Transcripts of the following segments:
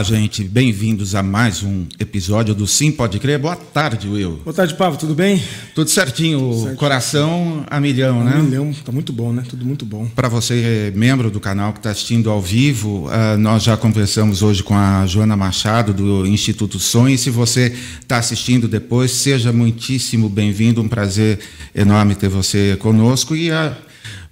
Olá, gente. Bem-vindos a mais um episódio do Sim Pode Crer. Boa tarde, Will. Boa tarde, Pablo. Tudo bem? Tudo certinho. certinho. Coração a milhão, a né? A milhão. Tá muito bom, né? Tudo muito bom. Para você, membro do canal que está assistindo ao vivo, uh, nós já conversamos hoje com a Joana Machado, do Instituto Sonho. E se você está assistindo depois, seja muitíssimo bem-vindo. Um prazer enorme ter você conosco. E a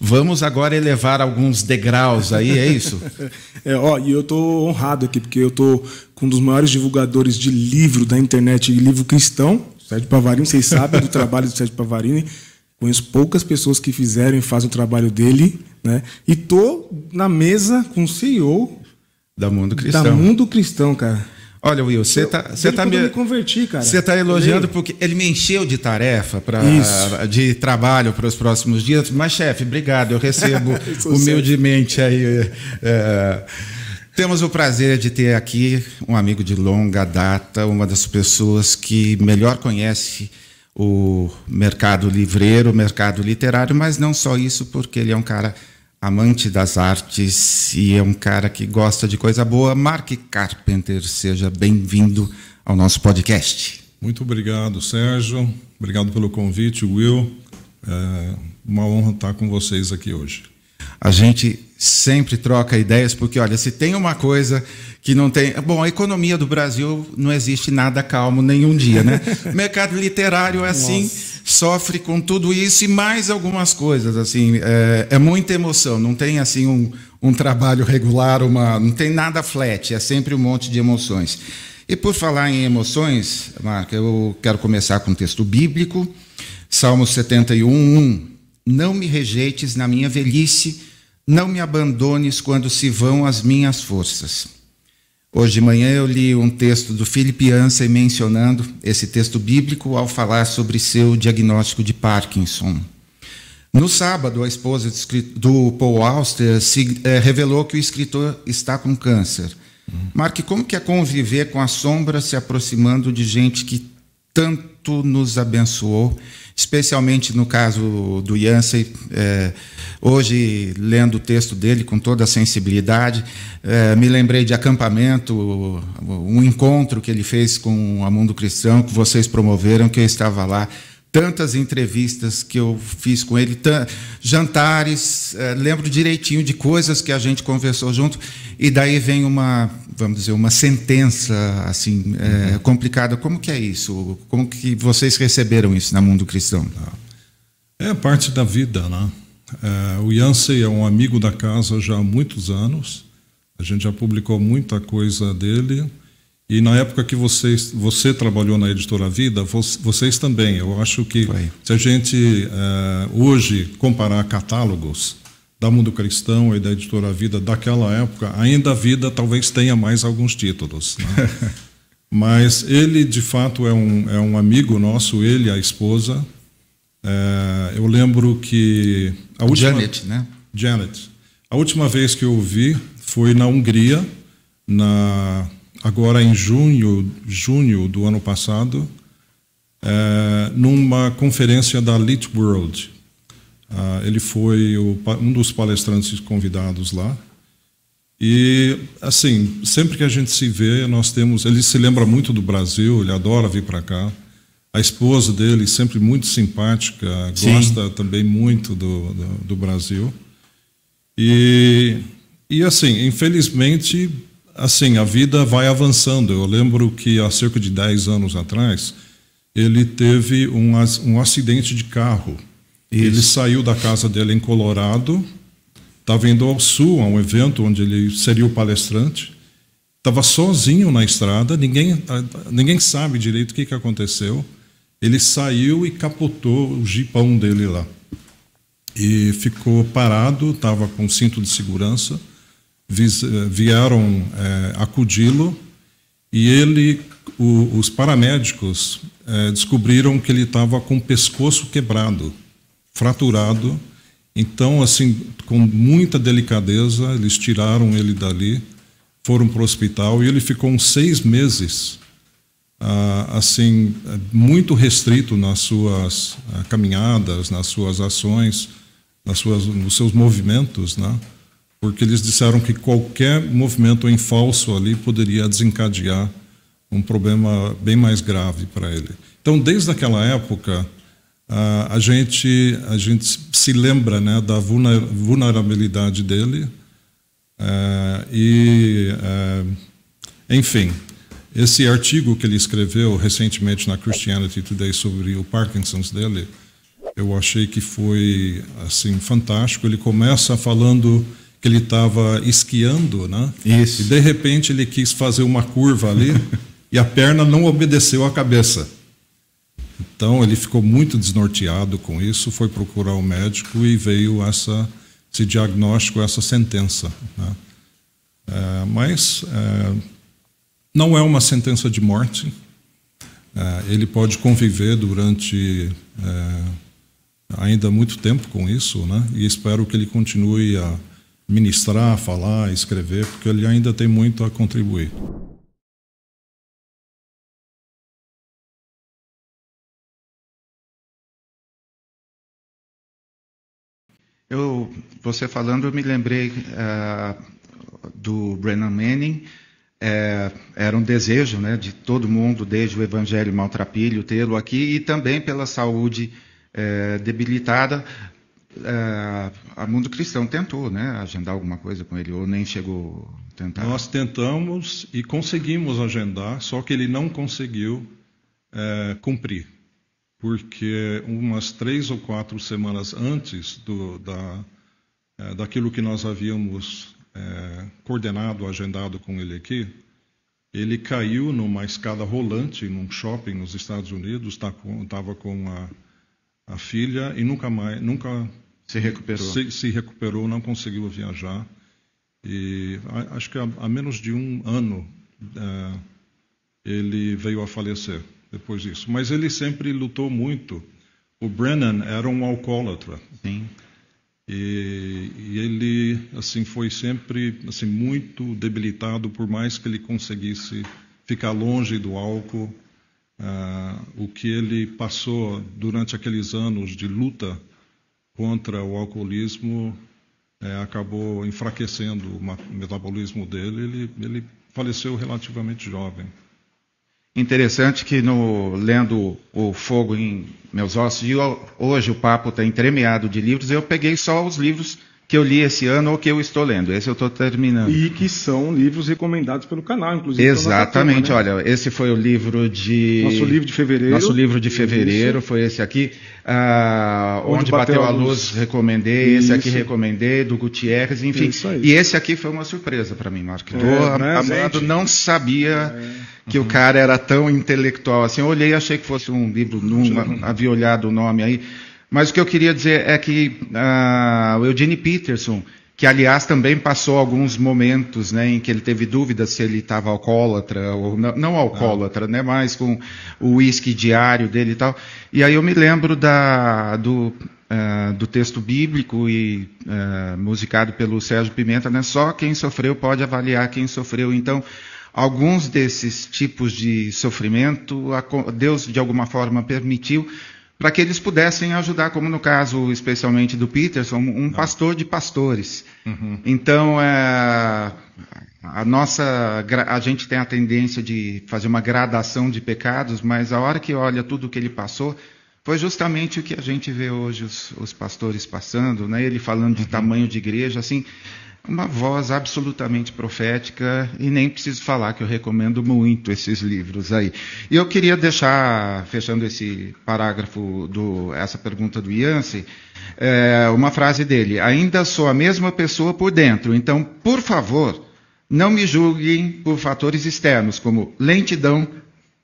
Vamos agora elevar alguns degraus aí, é isso? é, ó, e eu tô honrado aqui, porque eu tô com um dos maiores divulgadores de livro da internet, livro cristão, Sérgio Pavarini, vocês sabem do trabalho do Sérgio Pavarini. Conheço poucas pessoas que fizeram e fazem o trabalho dele, né? E tô na mesa com o CEO da Mundo Cristão. Da Mundo Cristão, cara. Olha, Will, você está você tá me, me converti, cara. Você está elogiando porque ele me encheu de tarefa para de trabalho para os próximos dias. Mas chefe, obrigado, eu recebo humildemente aí. É, temos o prazer de ter aqui um amigo de longa data, uma das pessoas que melhor conhece o mercado livreiro, o mercado literário, mas não só isso, porque ele é um cara amante das artes e é um cara que gosta de coisa boa. Mark Carpenter, seja bem-vindo ao nosso podcast. Muito obrigado, Sérgio. Obrigado pelo convite, Will. É uma honra estar com vocês aqui hoje. A gente sempre troca ideias, porque, olha, se tem uma coisa que não tem. Bom, a economia do Brasil não existe nada calmo nenhum dia, né? O mercado literário é assim, Nossa. Sofre com tudo isso e mais algumas coisas, assim. É, é muita emoção, não tem, assim, um, um trabalho regular, uma, não tem nada flat, é sempre um monte de emoções. E por falar em emoções, Marca, eu quero começar com um texto bíblico, Salmo 71, 1. Não me rejeites na minha velhice não me abandones quando se vão as minhas forças. Hoje de manhã eu li um texto do Philip Yancey mencionando esse texto bíblico ao falar sobre seu diagnóstico de Parkinson. No sábado, a esposa do Paul Auster se, é, revelou que o escritor está com câncer. Uhum. Mark, como que é conviver com a sombra se aproximando de gente que tanto nos abençoou especialmente no caso do Yancey, é, hoje lendo o texto dele com toda a sensibilidade, é, me lembrei de acampamento, um encontro que ele fez com a Mundo Cristão, que vocês promoveram, que eu estava lá tantas entrevistas que eu fiz com ele, jantares, é, lembro direitinho de coisas que a gente conversou junto, e daí vem uma, vamos dizer, uma sentença assim uhum. complicada. Como que é isso? Como que vocês receberam isso na mundo cristão? É parte da vida, né? É, o Yancey é um amigo da casa já há muitos anos. A gente já publicou muita coisa dele. E na época que vocês, você trabalhou na Editora Vida, vocês também. Eu acho que Foi. se a gente é, hoje comparar catálogos da Mundo Cristão e da Editora Vida daquela época, ainda a Vida talvez tenha mais alguns títulos. Né? Mas ele, de fato, é um, é um amigo nosso, ele, a esposa. É, eu lembro que. A última, Janet, né? Janet. A última vez que eu o vi foi na Hungria, na agora em junho, junho do ano passado, é, numa conferência da Lit World. Ah, ele foi o, um dos palestrantes convidados lá. E, assim, sempre que a gente se vê, nós temos. Ele se lembra muito do Brasil, ele adora vir para cá. A esposa dele, sempre muito simpática, Sim. gosta também muito do, do, do Brasil. E, e, assim, infelizmente, assim, a vida vai avançando. Eu lembro que há cerca de 10 anos atrás, ele teve um, um acidente de carro. Isso. Ele saiu da casa dele em Colorado, estava indo ao sul, a um evento onde ele seria o palestrante. Estava sozinho na estrada, ninguém, ninguém sabe direito o que, que aconteceu. Ele saiu e capotou o jipão dele lá. E ficou parado, estava com cinto de segurança vieram é, acudi-lo e ele, o, os paramédicos é, descobriram que ele estava com o pescoço quebrado, fraturado. Então, assim, com muita delicadeza, eles tiraram ele dali, foram para o hospital e ele ficou uns seis meses, ah, assim, muito restrito nas suas ah, caminhadas, nas suas ações, nas suas, nos seus movimentos, né? Porque eles disseram que qualquer movimento em falso ali poderia desencadear um problema bem mais grave para ele. Então, desde aquela época, a gente a gente se lembra né, da vulnerabilidade dele é, e é, enfim esse artigo que ele escreveu recentemente na Christianity Today sobre o Parkinson's dele eu achei que foi assim fantástico ele começa falando que ele estava esquiando né Isso. e de repente ele quis fazer uma curva ali e a perna não obedeceu à cabeça então ele ficou muito desnorteado com isso, foi procurar o um médico e veio essa, esse diagnóstico, essa sentença. Né? É, mas é, não é uma sentença de morte. É, ele pode conviver durante é, ainda muito tempo com isso, né? E espero que ele continue a ministrar, falar, escrever, porque ele ainda tem muito a contribuir. Eu, você falando, eu me lembrei uh, do Brennan Manning. É, era um desejo né, de todo mundo, desde o Evangelho Maltrapilho, tê-lo aqui, e também pela saúde é, debilitada. É, a Mundo Cristão tentou né, agendar alguma coisa com ele, ou nem chegou a tentar? Nós tentamos e conseguimos agendar, só que ele não conseguiu cumprir porque umas três ou quatro semanas antes do, da, é, daquilo que nós havíamos é, coordenado, agendado com ele aqui, ele caiu numa escada rolante num shopping nos Estados Unidos, estava com a, a, filha e nunca mais, nunca se recuperou, se, se recuperou, não conseguiu viajar e acho que há, há menos de um ano é, ele veio a falecer depois disso. Mas ele sempre lutou muito. O Brennan era um alcoólatra. Sim. E, e, ele assim foi sempre assim muito debilitado por mais que ele conseguisse ficar longe do álcool uh, o que ele passou durante aqueles anos de luta contra o alcoolismo é, acabou enfraquecendo o metabolismo dele. Ele, ele faleceu relativamente jovem. Interessante que no lendo o Fogo em Meus Ossos, e hoje o papo está entremeado de livros, eu peguei só os livros que eu li esse ano ou que eu estou lendo. Esse eu estou terminando. E que são livros recomendados pelo canal, inclusive. Exatamente. né? Olha, esse foi o livro de. Nosso livro de fevereiro. Nosso livro de fevereiro Isso. foi esse aqui. Ah, onde, onde, bateu, a luz, luz recomendei. Isso. Esse aqui recomendei, do Gutierrez, enfim. E esse aqui foi uma surpresa para mim, Marco. É, né, Amado não sabia. É que uhum. o cara era tão intelectual assim. Eu olhei e achei que fosse um livro, não havia olhado o nome aí. Mas o que eu queria dizer é que uh, o Eugene Peterson, que aliás também passou alguns momentos né, em que ele teve dúvidas se ele estava alcoólatra, ou não, não alcoólatra, ah. né, mas com o uísque diário dele e tal. E aí eu me lembro da, do, uh, do texto bíblico e uh, musicado pelo Sérgio Pimenta, né, só quem sofreu pode avaliar quem sofreu. Então, alguns desses tipos de sofrimento, Deus de alguma forma permitiu para que eles pudessem ajudar, como no caso especialmente do Peterson, um pastor de pastores. Uhum. Então, é, a nossa, a gente tem a tendência de fazer uma gradação de pecados, mas a hora que olha tudo o que ele passou, foi justamente o que a gente vê hoje os, os pastores passando, né? Ele falando de uhum. tamanho de igreja, assim, uma voz absolutamente profética e nem preciso falar que eu recomendo muito esses livros aí. E eu queria deixar, fechando esse parágrafo, do, essa pergunta do Yancey, é, uma frase dele. Ainda sou a mesma pessoa por dentro, então, por favor, não me julguem por fatores externos, como lentidão,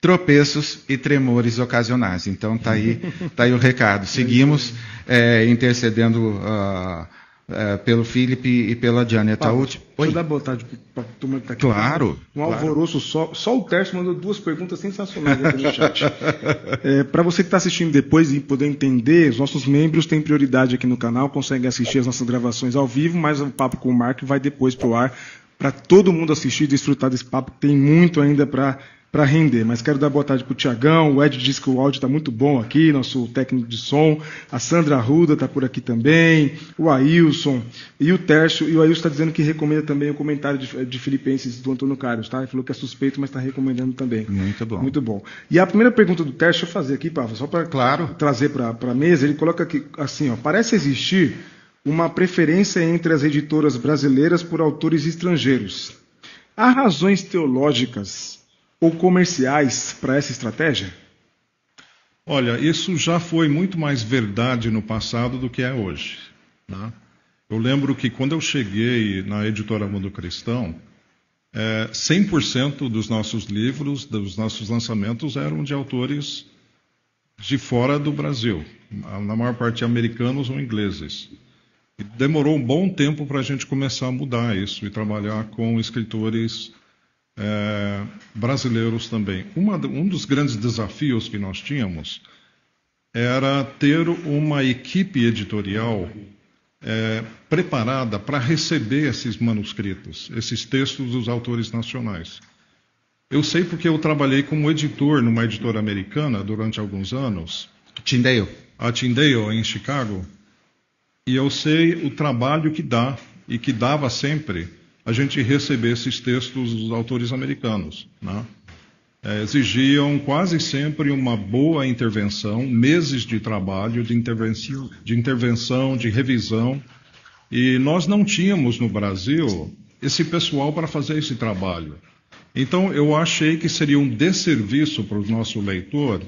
tropeços e tremores ocasionais. Então, está aí, tá aí o recado. Seguimos é, intercedendo. Uh, é, pelo Felipe e pela Janet. Pablo, última... Deixa eu dar boa tarde para a turma que está aqui. Claro. Um alvoroço só. Só o Tércio mandou duas perguntas sensacionais aqui no chat. é, para você que está assistindo depois e poder entender, os nossos membros têm prioridade aqui no canal, conseguem assistir as nossas gravações ao vivo, mas o papo com o Mark vai depois para o ar, para todo mundo assistir e desfrutar desse papo, que tem muito ainda para para render. Mas quero dar boa tarde para o Tiagão. O Ed disse que o áudio está muito bom aqui, nosso técnico de som. A Sandra Arruda está por aqui também. O Ailson e o Tércio. E o Ailson está dizendo que recomenda também o comentário de, de Filipenses do Antônio Carlos. Tá? Ele falou que é suspeito, mas está recomendando também. Muito bom. Muito bom. E a primeira pergunta do Tércio, deixa eu fazer aqui, Pava, só para claro. trazer para a mesa. Ele coloca aqui assim: ó, parece existir uma preferência entre as editoras brasileiras por autores estrangeiros. Há razões teológicas ou comerciais para essa estratégia? Olha, isso já foi muito mais verdade no passado do que é hoje. Né? Eu lembro que quando eu cheguei na editora Mundo Cristão, é, 100% dos nossos livros, dos nossos lançamentos, eram de autores de fora do Brasil, na maior parte americanos ou ingleses. E demorou um bom tempo para a gente começar a mudar isso e trabalhar com escritores é, brasileiros também. Uma, um dos grandes desafios que nós tínhamos era ter uma equipe editorial é, preparada para receber esses manuscritos, esses textos dos autores nacionais. Eu sei porque eu trabalhei como editor numa editora americana durante alguns anos. Tyndale. A Tyndale, em Chicago. E eu sei o trabalho que dá e que dava sempre a gente receber esses textos dos autores americanos. Né? É, exigiam quase sempre uma boa intervenção, meses de trabalho, de intervenção, de intervenção, de revisão. E nós não tínhamos no Brasil esse pessoal para fazer esse trabalho. Então eu achei que seria um desserviço para o nosso leitor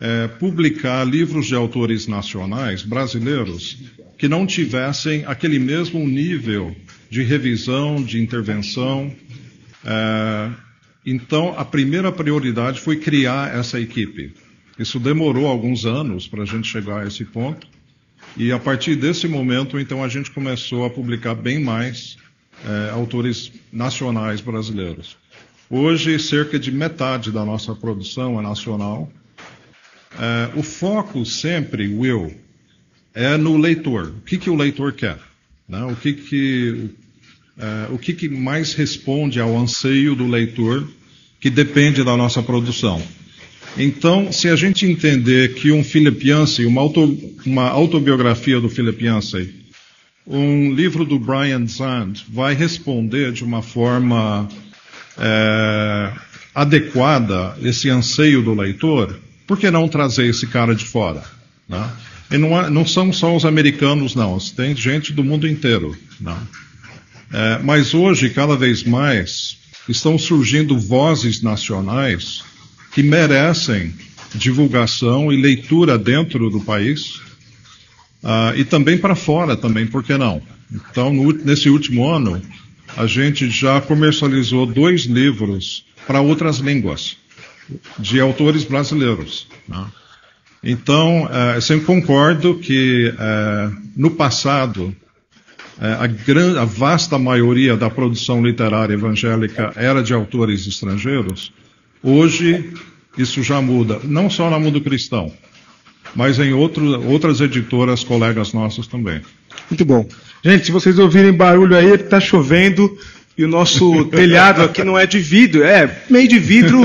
é, publicar livros de autores nacionais brasileiros que não tivessem aquele mesmo nível de revisão, de intervenção. É, então, a primeira prioridade foi criar essa equipe. Isso demorou alguns anos para a gente chegar a esse ponto. E a partir desse momento, então, a gente começou a publicar bem mais é, autores nacionais brasileiros. Hoje, cerca de metade da nossa produção é nacional. É, o foco sempre, Will, é no leitor. O que, que o leitor quer? Né? O, que, que, é, o que, que mais responde ao anseio do leitor que depende da nossa produção? Então, se a gente entender que um Philip Yancey, uma, auto, uma autobiografia do Philip Yancey, um livro do Brian Zand vai responder de uma forma é, adequada esse anseio do leitor, por que não trazer esse cara de fora? Né? E não, não, são só os americanos, não, tem gente do mundo inteiro. Não. É, mas hoje, cada vez mais, estão surgindo vozes nacionais que merecem divulgação e leitura dentro do país uh, e também para fora também, por que não? Então, no, nesse último ano, a gente já comercializou dois livros para outras línguas de autores brasileiros. Né? Então, uh, eu sempre concordo que uh, no passado a, gran, a, vasta maioria da produção literária evangélica era de autores estrangeiros. Hoje isso já muda, não só na Mundo Cristão, mas em outro, outras editoras, colegas nossos também. Muito bom. Gente, se vocês ouvirem barulho aí, está chovendo. E o nosso telhado aqui não é de vidro, é meio de vidro,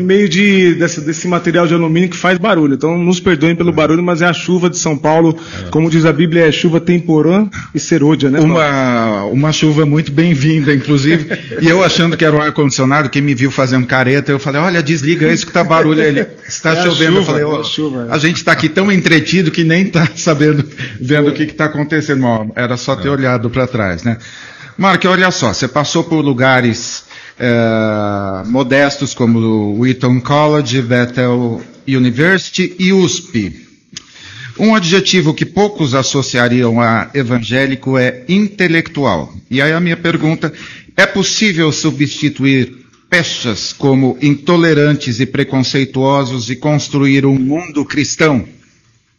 meio de, desse, desse, material de alumínio que faz barulho. Então nos perdoem pelo barulho, mas é a chuva de São Paulo, como diz a Bíblia, é chuva temporã e serôdia, né? Uma, uma chuva muito bem-vinda, inclusive. e eu achando que era o ar-condicionado, quem me viu fazendo careta, eu falei, olha, desliga isso que tá barulho. Ele está é chovendo. Chuva, eu falei, oh, a, chuva, é. a gente está aqui tão entretido que nem está sabendo, vendo o que está acontecendo. Era só ter é. olhado para trás, né? Mark, olha só, você passou por lugares é, modestos como o Wheaton College, Bethel University e USP. Um adjetivo que poucos associariam a evangélico é intelectual. E aí a minha pergunta, é possível substituir peças como intolerantes e preconceituosos e construir um mundo cristão?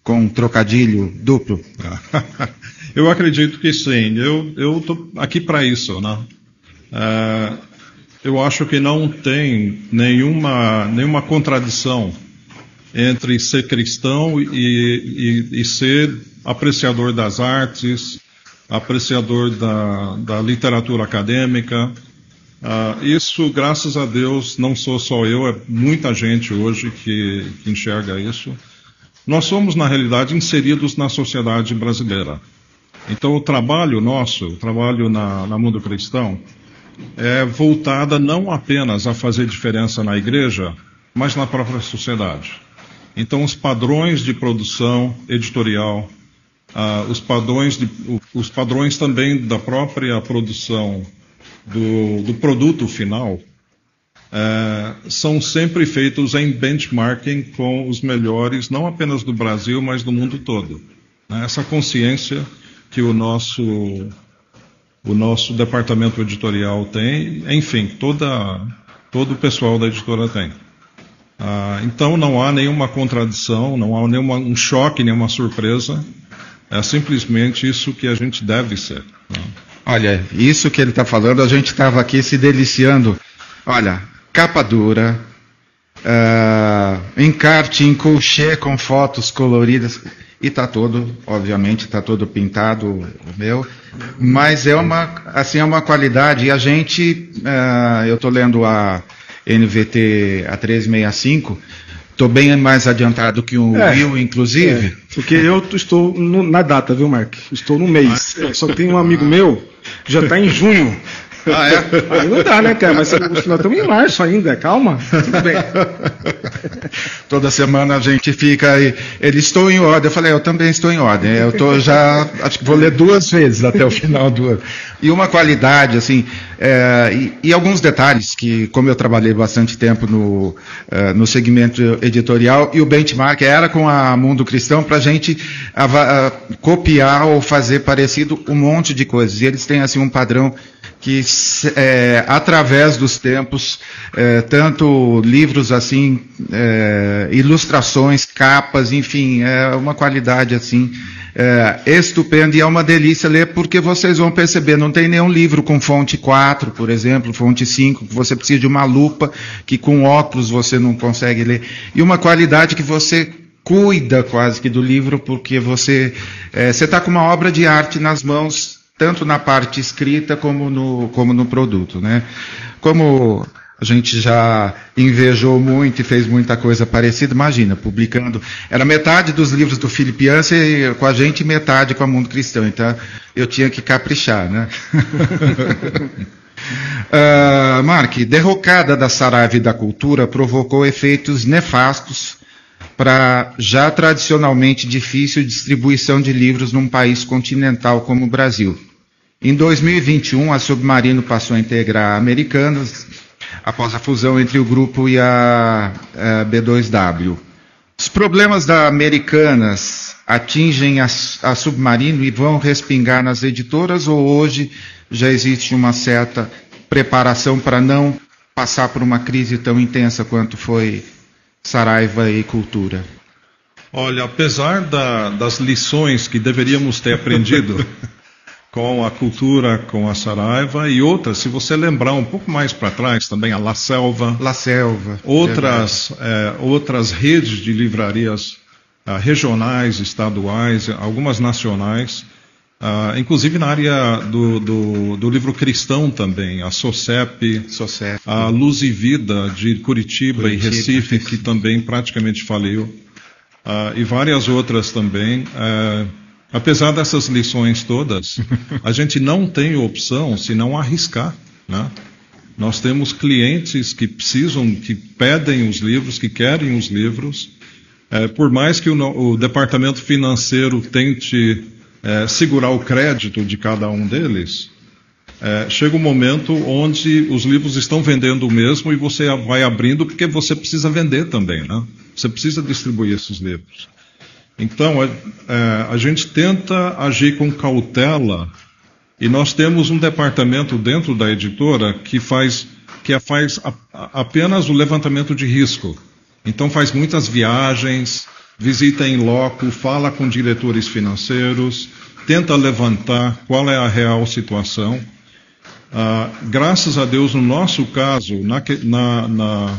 Com um trocadilho duplo. Eu acredito que sim. Eu estou aqui para isso. Né? É, eu acho que não tem nenhuma, nenhuma contradição entre ser cristão e, e, e ser apreciador das artes, apreciador da, da literatura acadêmica. Uh, isso, graças a Deus, não sou só eu, é muita gente hoje que, que enxerga isso. Nós somos, na realidade, inseridos na sociedade brasileira. Então, o trabalho nosso, o trabalho na, na Mundo Cristão, é voltada não apenas a fazer diferença na igreja, mas na própria sociedade. Então, os padrões de produção editorial, uh, os, padrões de, os padrões também da própria produção do, do produto final é, são sempre feitos em benchmarking com os melhores, não apenas do Brasil, mas do mundo todo. Essa consciência que o nosso, o nosso departamento editorial tem, enfim, toda, todo o pessoal da editora tem. Ah, então não há nenhuma contradição, não há nenhum um choque, nenhuma surpresa. É simplesmente isso que a gente deve ser. Né? Olha, isso que ele está falando, a gente estava aqui se deliciando. Olha, capa dura, uh, encarte em colchê com fotos coloridas. E está todo, obviamente, está todo pintado o meu. Mas é uma, assim, é uma qualidade. E a gente, uh, eu estou lendo a NVT A365, Estou bem mais adiantado que o é, Will, inclusive. É, porque eu estou no, na data, viu, Mark? Estou no mês. É, só tem um amigo meu que já está em junho. Ah, é? Aí não dá, né, cara? Mas nós estamos em março ainda, calma. Tudo bem. Toda semana a gente fica aí. Ele estou em ordem. Eu falei, eu também estou em ordem. Eu estou já. Acho que vou ler duas vezes até o final do ano. E uma qualidade, assim. É, e, e, alguns detalhes que, como eu trabalhei bastante tempo no, uh, no segmento editorial, e o benchmark era com a Mundo Cristão para a gente copiar ou fazer parecido um monte de coisas. E eles têm assim um padrão que é, através dos tempos, é, tanto livros assim, é, ilustrações, capas, enfim, é uma qualidade assim é, estupenda e é uma delícia ler porque vocês vão perceber, não tem nenhum livro com fonte 4, por exemplo, fonte 5, que você precisa de uma lupa que com óculos você não consegue ler. E uma qualidade que você cuida quase que do livro porque você é, você está com uma obra de arte nas mãos tanto na parte escrita como no, como no produto. Né? Como a gente já invejou muito e fez muita coisa parecida, imagina, publicando. Era metade dos livros do Philip Yancey com a gente e metade com a Mundo Cristão. Então eu tinha que caprichar, né? uh, Mark, derrocada da Saraiva e da cultura provocou efeitos nefastos para já tradicionalmente difícil distribuição de livros num país continental como o Brasil. Em 2021, a Submarino passou a integrar a Americanas após a fusão entre o grupo e a, a B2W. Os problemas da Americanas atingem a, a Submarino e vão respingar nas editoras ou hoje já existe uma certa preparação para não passar por uma crise tão intensa quanto foi Saraiva e Cultura? Olha, apesar da, das lições que deveríamos ter aprendido com a cultura, com a Saraiva e outras, se você lembrar um pouco mais para trás também, a La Selva. La Selva. Outras, é, outras redes de livrarias uh, regionais, estaduais, algumas nacionais, uh, inclusive na área do, do, do, livro cristão também, a SOCEP, SOCEP. a Luz e Vida de Curitiba, Curitiba e Recife, que também praticamente faliu, uh, e várias outras também. Apesar dessas lições todas, a gente não tem opção se não arriscar. Né? Nós temos clientes que precisam, que pedem os livros, que querem os livros. É, por mais que o, o departamento financeiro tente é, segurar o crédito de cada um deles, é, chega um momento onde os livros estão vendendo o mesmo e você vai abrindo porque você precisa vender também, né? Você precisa distribuir esses livros. Então, é, a gente tenta agir com cautela e nós temos um departamento dentro da editora que faz, que faz a, a, apenas o levantamento de risco. Então, faz muitas viagens, visita em loco, fala com diretores financeiros, tenta levantar qual é a real situação. Ah, graças a Deus, no nosso caso, na, na,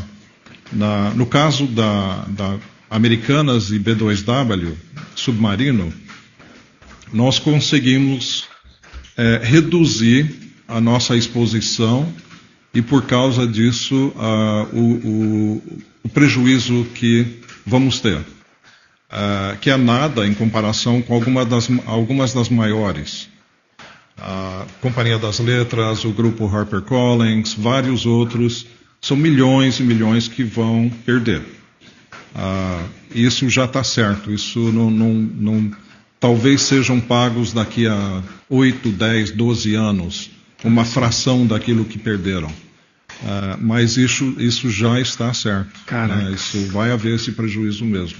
na, no caso da, da Americanas e B2W, submarino, nós conseguimos é, reduzir a nossa exposição e por causa disso uh, o, o, o, prejuízo que vamos ter, uh, que é nada em comparação com alguma das, algumas das maiores. A Companhia das Letras, o grupo HarperCollins, vários outros, são milhões e milhões que vão perder. Uh, isso já está certo, isso não, não, não, talvez sejam pagos daqui a 8, 10, 12 anos uma fração daquilo que perderam. Uh, mas isso, isso já está certo. Né? Isso vai haver esse prejuízo mesmo.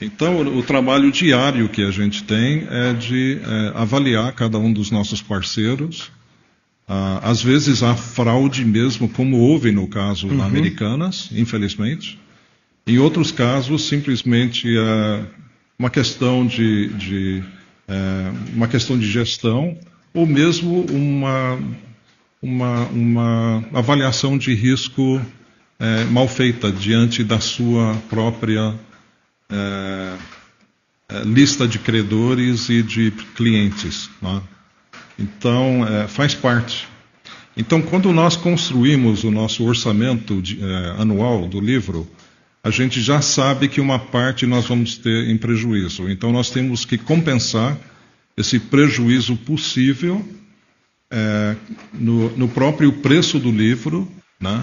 Então, o, o, trabalho diário que a gente tem é de é, avaliar cada um dos nossos parceiros. Uh, às vezes há fraude mesmo, como houve no caso uhum. Americanas, infelizmente. Em outros casos, simplesmente é uma questão de, de é, uma questão de gestão ou mesmo uma, uma, uma avaliação de risco é, mal feita diante da sua própria é, é lista de credores e de clientes. Né? Então, é, faz parte. Então, quando nós construímos o nosso orçamento de, anual do livro, a gente já sabe que uma parte nós vamos ter em prejuízo. Então, nós temos que compensar esse prejuízo possível é, no, no, próprio preço do livro, né,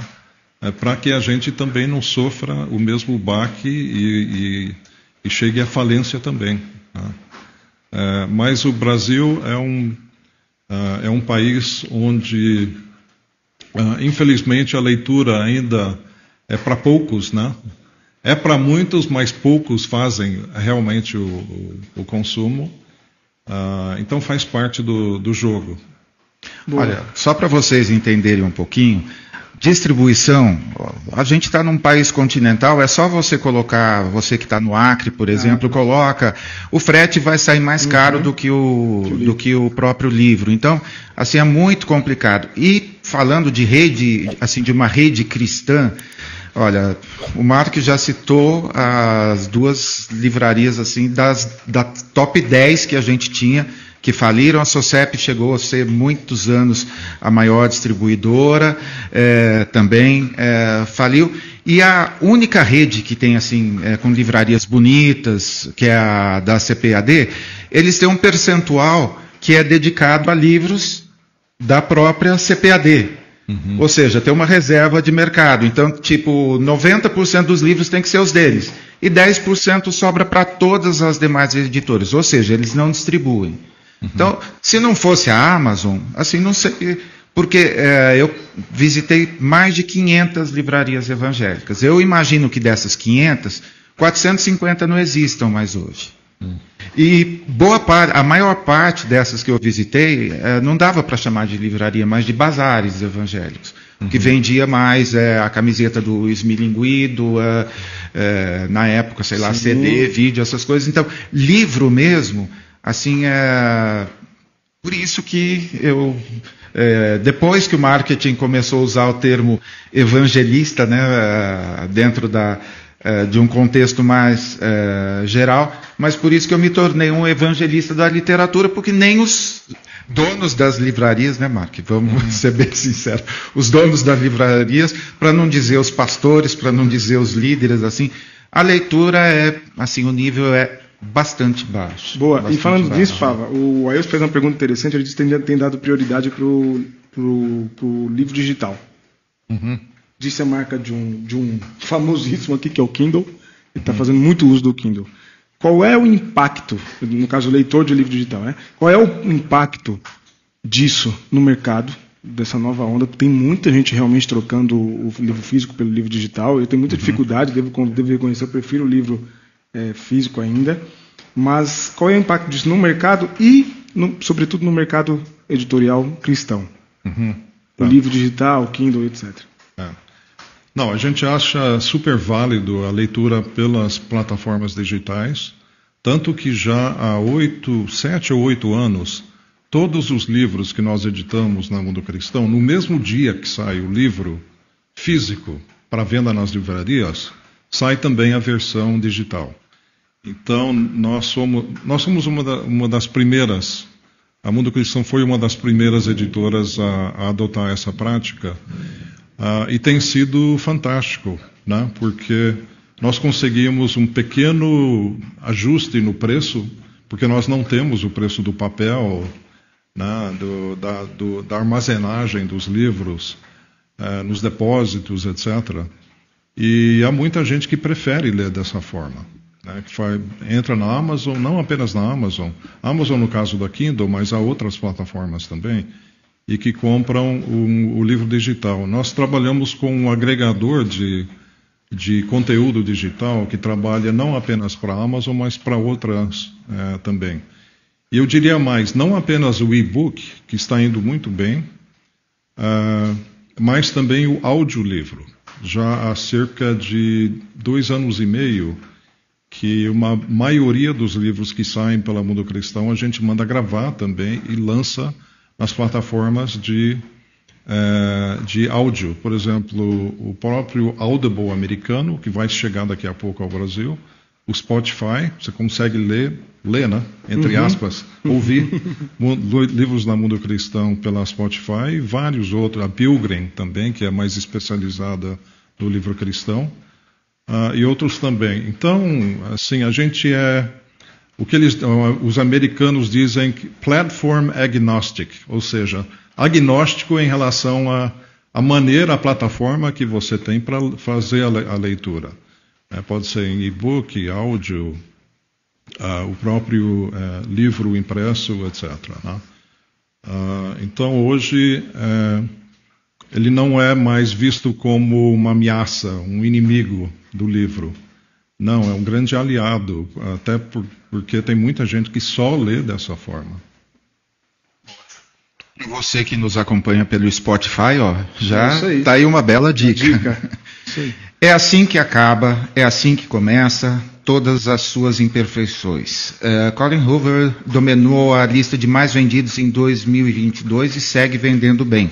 é, para que a gente também não sofra o mesmo baque e, e, e chegue à falência também. Né. É, mas o Brasil é um, é, é um país onde, é, infelizmente, a leitura ainda é para poucos, né? É para muitos, mas poucos fazem realmente o, o, o consumo. Uh, então faz parte do, do jogo. Boa. Olha, só para vocês entenderem um pouquinho, distribuição, a gente está num país continental, é só você colocar, você que está no Acre, por exemplo, ah, coloca, o frete vai sair mais uhum. caro do que o, do que o próprio livro. Então, assim, é muito complicado. E falando de rede, assim, de uma rede cristã, Olha, o Mark já citou as duas livrarias assim das da top 10 que a gente tinha que faliram. A Socep chegou a ser muitos anos a maior distribuidora, é, também é, faliu. E a única rede que tem assim é, com livrarias bonitas, que é a da CPAD, eles têm um percentual que é dedicado a livros da própria CPAD. Uhum. Ou seja, tem uma reserva de mercado. Então, tipo, 90% dos livros tem que ser os deles. E 10% sobra para todas as demais editoras. Ou seja, eles não distribuem. Uhum. Então, se não fosse a Amazon, assim, não sei. Porque é, eu visitei mais de 500 livrarias evangélicas. Eu imagino que dessas 500, 450 não existam mais hoje. Uhum. E boa parte, a maior parte dessas que eu visitei, é, não dava para chamar de livraria, mas de bazares evangélicos. Uhum. Que vendia mais é, a camiseta do esmilinguido, é, é, na época, sei lá, Sim. CD, vídeo, essas coisas. Então, livro mesmo, assim, é. Por isso que eu. É, depois que o marketing começou a usar o termo evangelista, né, dentro da, de um contexto mais é, geral, mas por isso que eu me tornei um evangelista da literatura, porque nem os donos das livrarias, né, Mark? Vamos uhum. ser bem sinceros, os donos das livrarias, para não dizer os pastores, para não dizer os líderes, assim, a leitura é, assim, o nível é bastante baixo. Boa. Bastante e falando baixo. disso, Fava, o Ailson fez uma pergunta interessante. Ele disse que tem, tem dado prioridade para o livro digital. Uhum disse a marca de um, de um famosíssimo aqui, que é o Kindle. Ele está fazendo muito uso do Kindle. Qual é o impacto, no caso, leitor de livro digital, né? qual é o impacto disso no mercado, dessa nova onda? Tem muita gente realmente trocando o livro físico pelo livro digital. Eu tenho muita uhum. dificuldade, devo, devo reconhecer, eu prefiro o livro é, físico ainda. Mas qual é o impacto disso no mercado e, no, sobretudo, no mercado editorial cristão? Uhum. O tá. livro digital, o Kindle, etc. Não, a gente acha super válido a leitura pelas plataformas digitais, tanto que já há oito, sete ou oito anos, todos os livros que nós editamos na Mundo Cristão, no mesmo dia que sai o livro físico para venda nas livrarias, sai também a versão digital. Então, nós somos, nós somos uma, da, uma das primeiras A Mundo Cristão foi uma das primeiras editoras a, a adotar essa prática uh, e tem sido fantástico, né? porque nós conseguimos um pequeno ajuste no preço, porque nós não temos o preço do papel, né? do, da, do, da, armazenagem dos livros, uh, nos depósitos, etc. E há muita gente que prefere ler dessa forma né, que faz, entra na Amazon, não apenas na Amazon, Amazon no caso da Kindle, mas há outras plataformas também, e que compram o, o livro digital. Nós trabalhamos com um agregador de, de conteúdo digital que trabalha não apenas para a Amazon, mas para outras é, também. E eu diria mais, não apenas o e-book, que está indo muito bem, uh, mas também o audiolivro. Já há cerca de dois anos e meio, que uma maioria dos livros que saem pela Mundo Cristão a gente manda gravar também e lança nas plataformas de, é, de áudio. Por exemplo, o próprio Audible americano, que vai chegar daqui a pouco ao Brasil, o Spotify, você consegue ler, ler, né? Entre uhum. aspas, ouvir livros da Mundo Cristão pela Spotify e vários outros, a Pilgrim também, que é mais especializada no livro cristão uh, e outros também. Então, assim, a gente é o que eles, os americanos dizem platform agnostic, ou seja, agnóstico em relação à maneira, a plataforma que você tem para fazer a, leitura. É, pode ser em e-book, áudio, uh, o próprio uh, livro impresso, etc. Né? Uh, então, hoje, eh, ele não é mais visto como uma ameaça, um inimigo do livro. Não, é um grande aliado, até por, porque tem muita gente que só lê dessa forma. Você que nos acompanha pelo Spotify, ó, já está aí uma bela dica. dica. É assim que acaba, é assim que começa todas as suas imperfeições. Uh, Colin Hoover dominou a lista de mais vendidos em 2022 e segue vendendo bem.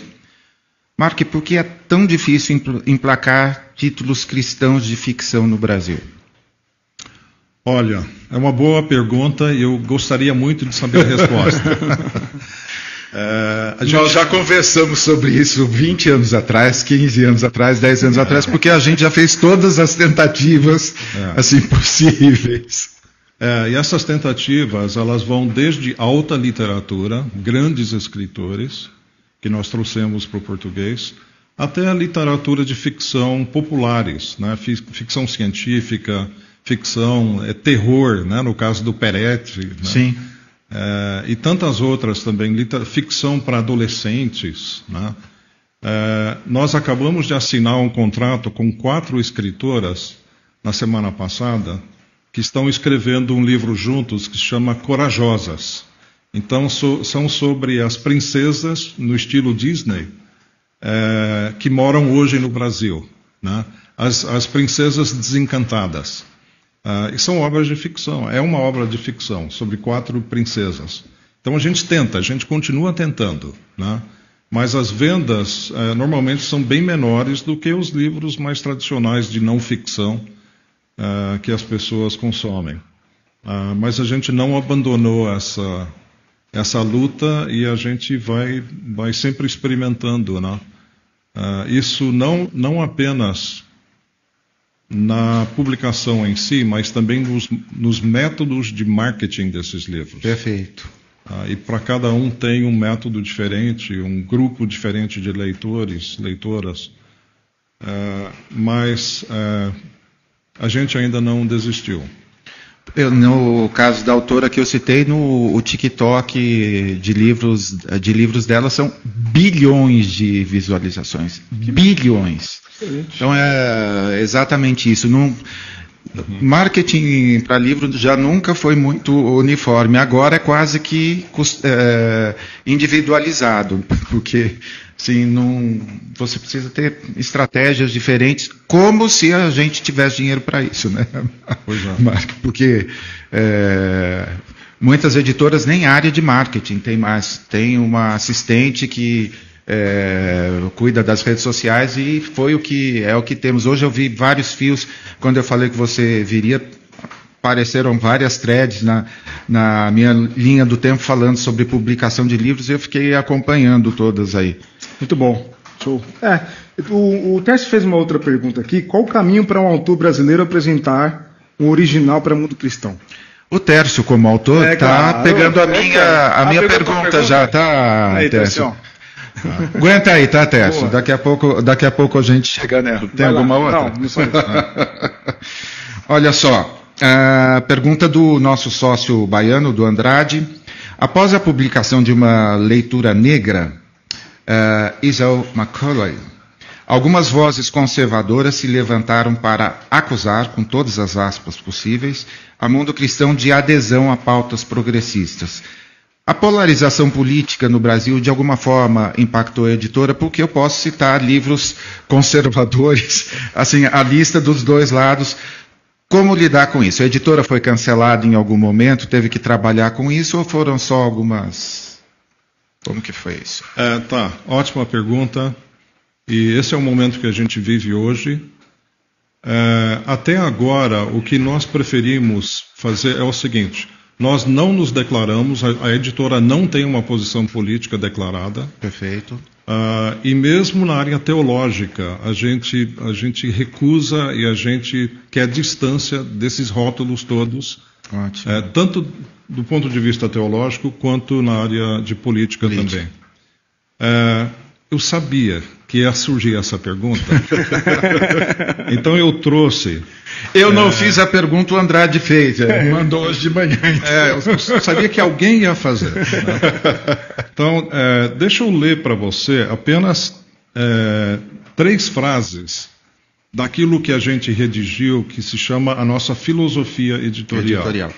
Mark, por que é tão difícil emplacar títulos cristãos de ficção no Brasil? Olha, é uma boa pergunta e eu gostaria muito de saber a resposta. é, gente... Nós já conversamos sobre isso 20 anos atrás, 15 anos atrás, 10 anos é. atrás, porque a gente já fez todas as tentativas é. assim possíveis. É, e essas tentativas, elas vão desde alta literatura, grandes escritores, que nós trouxemos para o português, até a literatura de ficção populares, né? ficção científica, ficção é, terror, né? no caso do Peretti. Né? Sim. É, e tantas outras também, ficção para adolescentes. Né? É, nós acabamos de assinar um contrato com quatro escritoras na semana passada que estão escrevendo um livro juntos que se chama Corajosas. Então, so, são sobre as princesas no estilo Disney é, que moram hoje no Brasil. Né? As, as, princesas desencantadas. Uh, e são obras de ficção. É uma obra de ficção sobre quatro princesas. Então a gente tenta, a gente continua tentando. Né? Mas as vendas uh, normalmente são bem menores do que os livros mais tradicionais de não ficção uh, que as pessoas consomem. mas a gente não abandonou essa, essa luta e a gente vai, vai sempre experimentando. Né? Uh, isso não, não apenas na publicação em si, mas também nos, nos métodos de marketing desses livros. Perfeito. Uh, e para cada um tem um método diferente, um grupo diferente de leitores, leitoras. Uh, mas a gente ainda não desistiu. Eu, no caso da autora que eu citei, no o TikTok de livros, de livros dela são bilhões de visualizações. Bilhões. Excelente. Então é exatamente isso. Não, Marketing para livro já nunca foi muito uniforme. Agora é quase que é, individualizado, porque Sim, não, você precisa ter estratégias diferentes, como se a gente tivesse dinheiro para isso, né? Pois é. Porque é, muitas editoras nem área de marketing tem mais. Tem uma assistente que é, cuida das redes sociais e foi o que é o que temos. Hoje eu vi vários fios quando eu falei que você viria apareceram várias threads na, na minha linha do tempo falando sobre publicação de livros e eu fiquei acompanhando todas aí. Muito bom. Show. É, o, o Tércio fez uma outra pergunta aqui. Qual o caminho para um autor brasileiro apresentar um original para o mundo cristão? O Tércio, como autor, está é, claro, pegando a minha, a, a minha pergunta, pergunta, já, tá, aí, Tércio? Aguenta aí, tá, Tércio? Daqui a, pouco, daqui a pouco a gente chega nela. Tem Vai alguma lá. outra? Não, não só isso. Olha só, a pergunta do nosso sócio baiano, do Andrade. Após a publicação de uma leitura negra, uh, Isel McCullough, algumas vozes conservadoras se levantaram para acusar, com todas as aspas possíveis, a mundo cristão de adesão a pautas progressistas. A polarização política no Brasil, de alguma forma, impactou a editora, porque eu posso citar livros conservadores, assim, a lista dos dois lados. Como lidar com isso? A editora foi cancelada em algum momento, teve que trabalhar com isso, ou foram só algumas. Como que foi isso? É, tá, ótima pergunta. E esse é o momento que a gente vive hoje. É, até agora, o que nós preferimos fazer é o seguinte: nós não nos declaramos, a, a editora não tem uma posição política declarada. Perfeito. Uh, e mesmo na área teológica, a gente, a gente recusa e a gente quer distância desses rótulos todos, é, tanto do ponto de vista teológico quanto na área de política, política. também. É, eu sabia que ia surgir essa pergunta. então eu trouxe. Eu não é... fiz a pergunta, o Andrade fez. É, mandou hoje de manhã. Então. É, eu sabia que alguém ia fazer. Né? Então, é, deixa eu ler para você apenas é, três frases daquilo que a gente redigiu, que se chama a nossa filosofia editorial. editorial.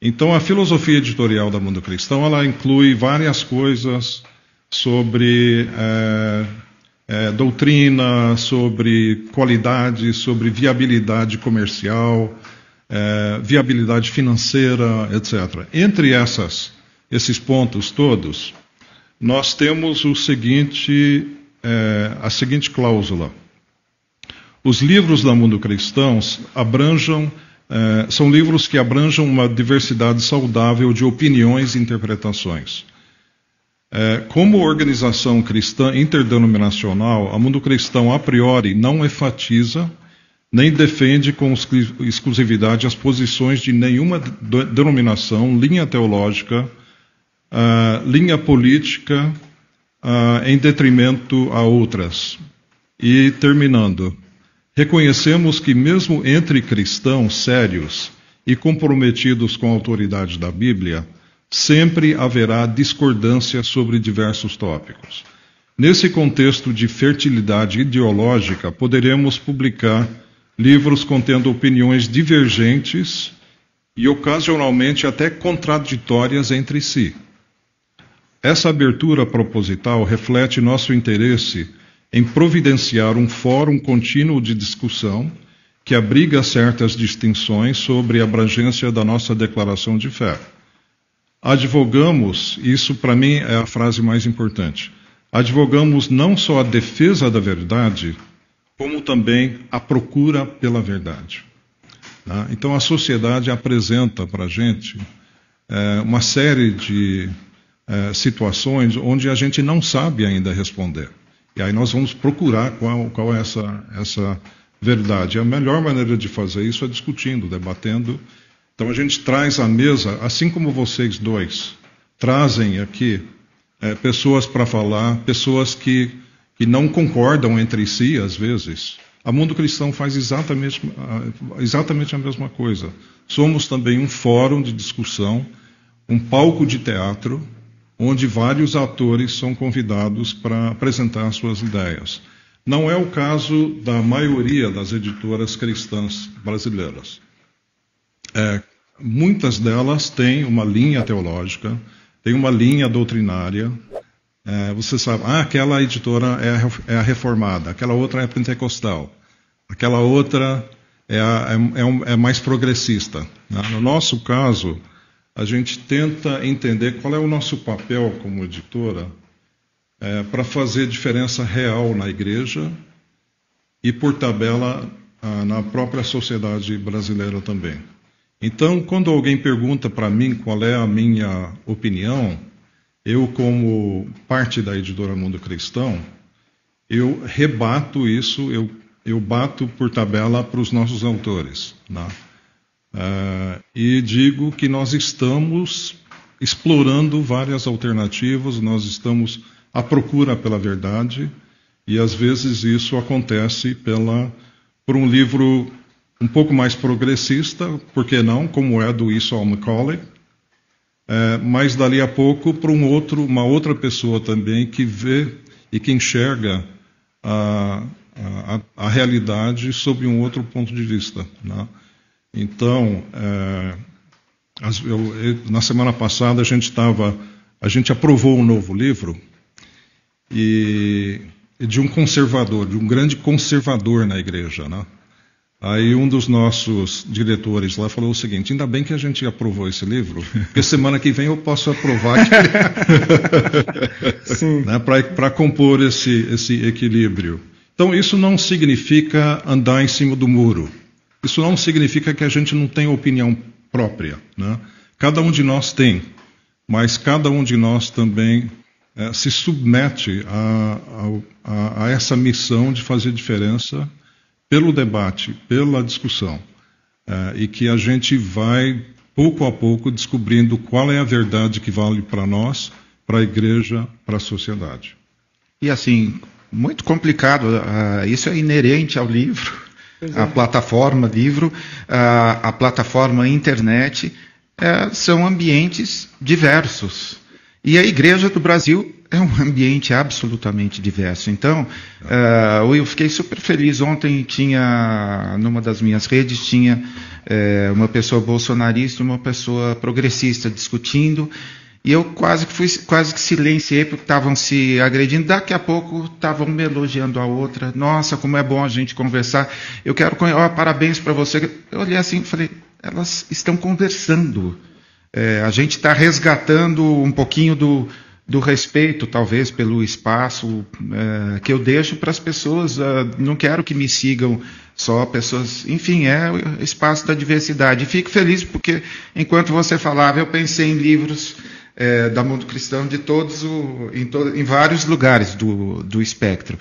Então, a filosofia editorial da Mundo Cristão, ela inclui várias coisas sobre é, é, doutrina, sobre qualidade, sobre viabilidade comercial, é, viabilidade financeira, etc. Entre essas, esses pontos todos, nós temos o seguinte, a seguinte cláusula. Os livros da Mundo Cristãos abranjam, são livros que abranjam uma diversidade saudável de opiniões e interpretações. É, como organização cristã interdenominacional, a Mundo Cristão, a priori, não enfatiza nem defende com exclusividade as posições de nenhuma denominação, linha teológica, uh, linha política, uh, em detrimento a outras. E terminando, reconhecemos que, mesmo entre cristãos sérios e comprometidos com a autoridade da Bíblia, sempre haverá discordância sobre diversos tópicos. Nesse contexto de fertilidade ideológica, poderemos publicar livros contendo opiniões divergentes e ocasionalmente até contraditórias entre si. Essa abertura proposital reflete nosso interesse em providenciar um fórum contínuo de discussão que abriga certas distinções sobre a abrangência da nossa declaração de fé. Advogamos, isso para mim é a frase mais importante, advogamos não só a defesa da verdade, como também a procura pela verdade. Tá? Então a sociedade apresenta para a gente é, uma série de é, situações onde a gente não sabe ainda responder. E aí nós vamos procurar qual, qual é essa, essa verdade. A melhor maneira de fazer isso é discutindo, debatendo então a gente traz à mesa, assim como vocês dois trazem aqui é, pessoas para falar, pessoas que, que não concordam entre si às vezes. A Mundo Cristão faz exatamente, exatamente a mesma coisa. Somos também um fórum de discussão, um palco de teatro, onde vários atores são convidados para apresentar suas ideias. Não é o caso da maioria das editoras cristãs brasileiras. É, muitas delas têm uma linha teológica, têm uma linha doutrinária. É, você sabe, ah, aquela editora é a, é a, reformada, aquela outra é pentecostal, aquela outra é, a, é, é mais progressista. Né? No nosso caso, a gente tenta entender qual é o nosso papel como editora é, para fazer diferença real na igreja e, por tabela, ah, na própria sociedade brasileira também. Então, quando alguém pergunta para mim qual é a minha opinião, eu, como parte da editora Mundo Cristão, eu rebato isso, eu, eu bato por tabela para os nossos autores. Né? Uh, e digo que nós estamos explorando várias alternativas, nós estamos à procura pela verdade, e às vezes isso acontece pela, por um livro um pouco mais progressista, por que não, como é do Esau Macaulay, é, mas dali a pouco para um outro, uma outra pessoa também que vê e que enxerga a, a, a realidade sob um outro ponto de vista. Né? Então, é, eu, na semana passada a gente estava, a gente aprovou um novo livro e de um conservador, de um grande conservador na igreja, né? Aí um dos nossos diretores lá falou o seguinte: ainda bem que a gente aprovou esse livro, porque semana que vem eu posso aprovar né, para compor esse, esse equilíbrio. Então isso não significa andar em cima do muro. Isso não significa que a gente não tem opinião própria. Né? Cada um de nós tem, mas cada um de nós também é, se submete a, a, a essa missão de fazer diferença pelo debate, pela discussão, uh, e que a gente vai, pouco a pouco, descobrindo qual é a verdade que vale para nós, para a igreja, para a sociedade. E assim, muito complicado, uh, isso é inerente ao livro, é. a plataforma livro, uh, a plataforma internet, uh, são ambientes diversos. E a Igreja do Brasil é um ambiente absolutamente diverso. Então, uh, eu fiquei super feliz. Ontem tinha, numa das minhas redes, tinha uh, uma pessoa bolsonarista e uma pessoa progressista discutindo. E eu quase que fui, quase que silenciei porque estavam se agredindo. Daqui a pouco estavam me elogiando a outra. Nossa, como é bom a gente conversar. Eu quero, oh, parabéns para você. Eu olhei assim e falei, elas estão conversando. É, a gente está resgatando um pouquinho do, do respeito, talvez, pelo espaço é, que eu deixo para as pessoas. É, não quero que me sigam só pessoas. Enfim, é o espaço da diversidade. Fico feliz porque, enquanto você falava, eu pensei em livros é, da Mundo Cristão de todos, o, em, to, em, vários lugares do, do espectro.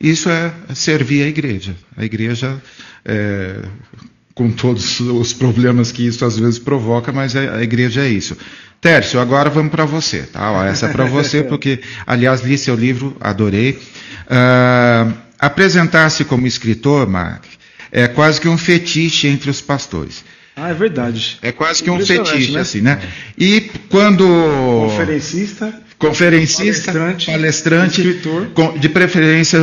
Isso é servir a igreja. A igreja é, com todos os problemas que isso às vezes provoca, mas a igreja é isso. Tércio, agora vamos para você, tá? Ó, essa é para você, porque, aliás, li seu livro, adorei. Uh, Apresentar-se como escritor, Mark, é quase que um fetiche entre os pastores. Ah, é verdade. É quase que um fetiche, né? assim, né? E quando. Conferencista conferencista, palestrante, palestrante escritor. de preferência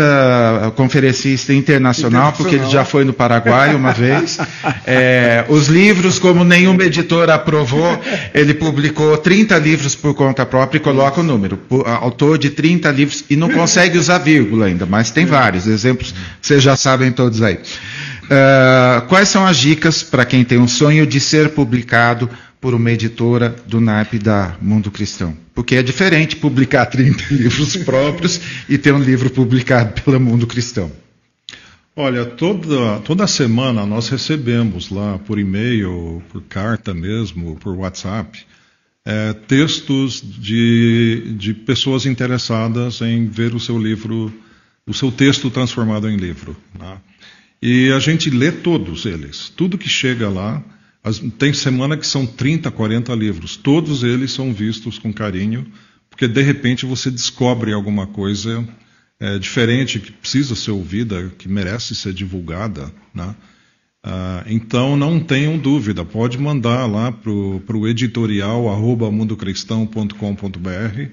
conferencista internacional, porque ele já foi no Paraguai uma vez. É, os livros, como nenhuma editora aprovou, ele publicou 30 livros por conta própria e coloca o número. Autor de 30 livros e não consegue usar vírgula ainda, mas tem vários exemplos, vocês já sabem todos aí. Uh, quais são as dicas para quem tem um sonho de ser publicado por uma editora do naipe da Mundo Cristão. Porque é diferente publicar 30 livros próprios e ter um livro publicado pela Mundo Cristão. Olha, toda, toda semana nós recebemos lá por e-mail, por carta mesmo, por WhatsApp, é, textos de, de pessoas interessadas em ver o seu livro, o seu texto transformado em livro. Né? E a gente lê todos eles. Tudo que chega lá, tem semana que são 30, 40 livros. Todos eles são vistos com carinho, porque de repente você descobre alguma coisa é, diferente que precisa ser ouvida, que merece ser divulgada. Né? Ah, então não tenham dúvida, pode mandar lá para o editorial arroba mundocristão.com.br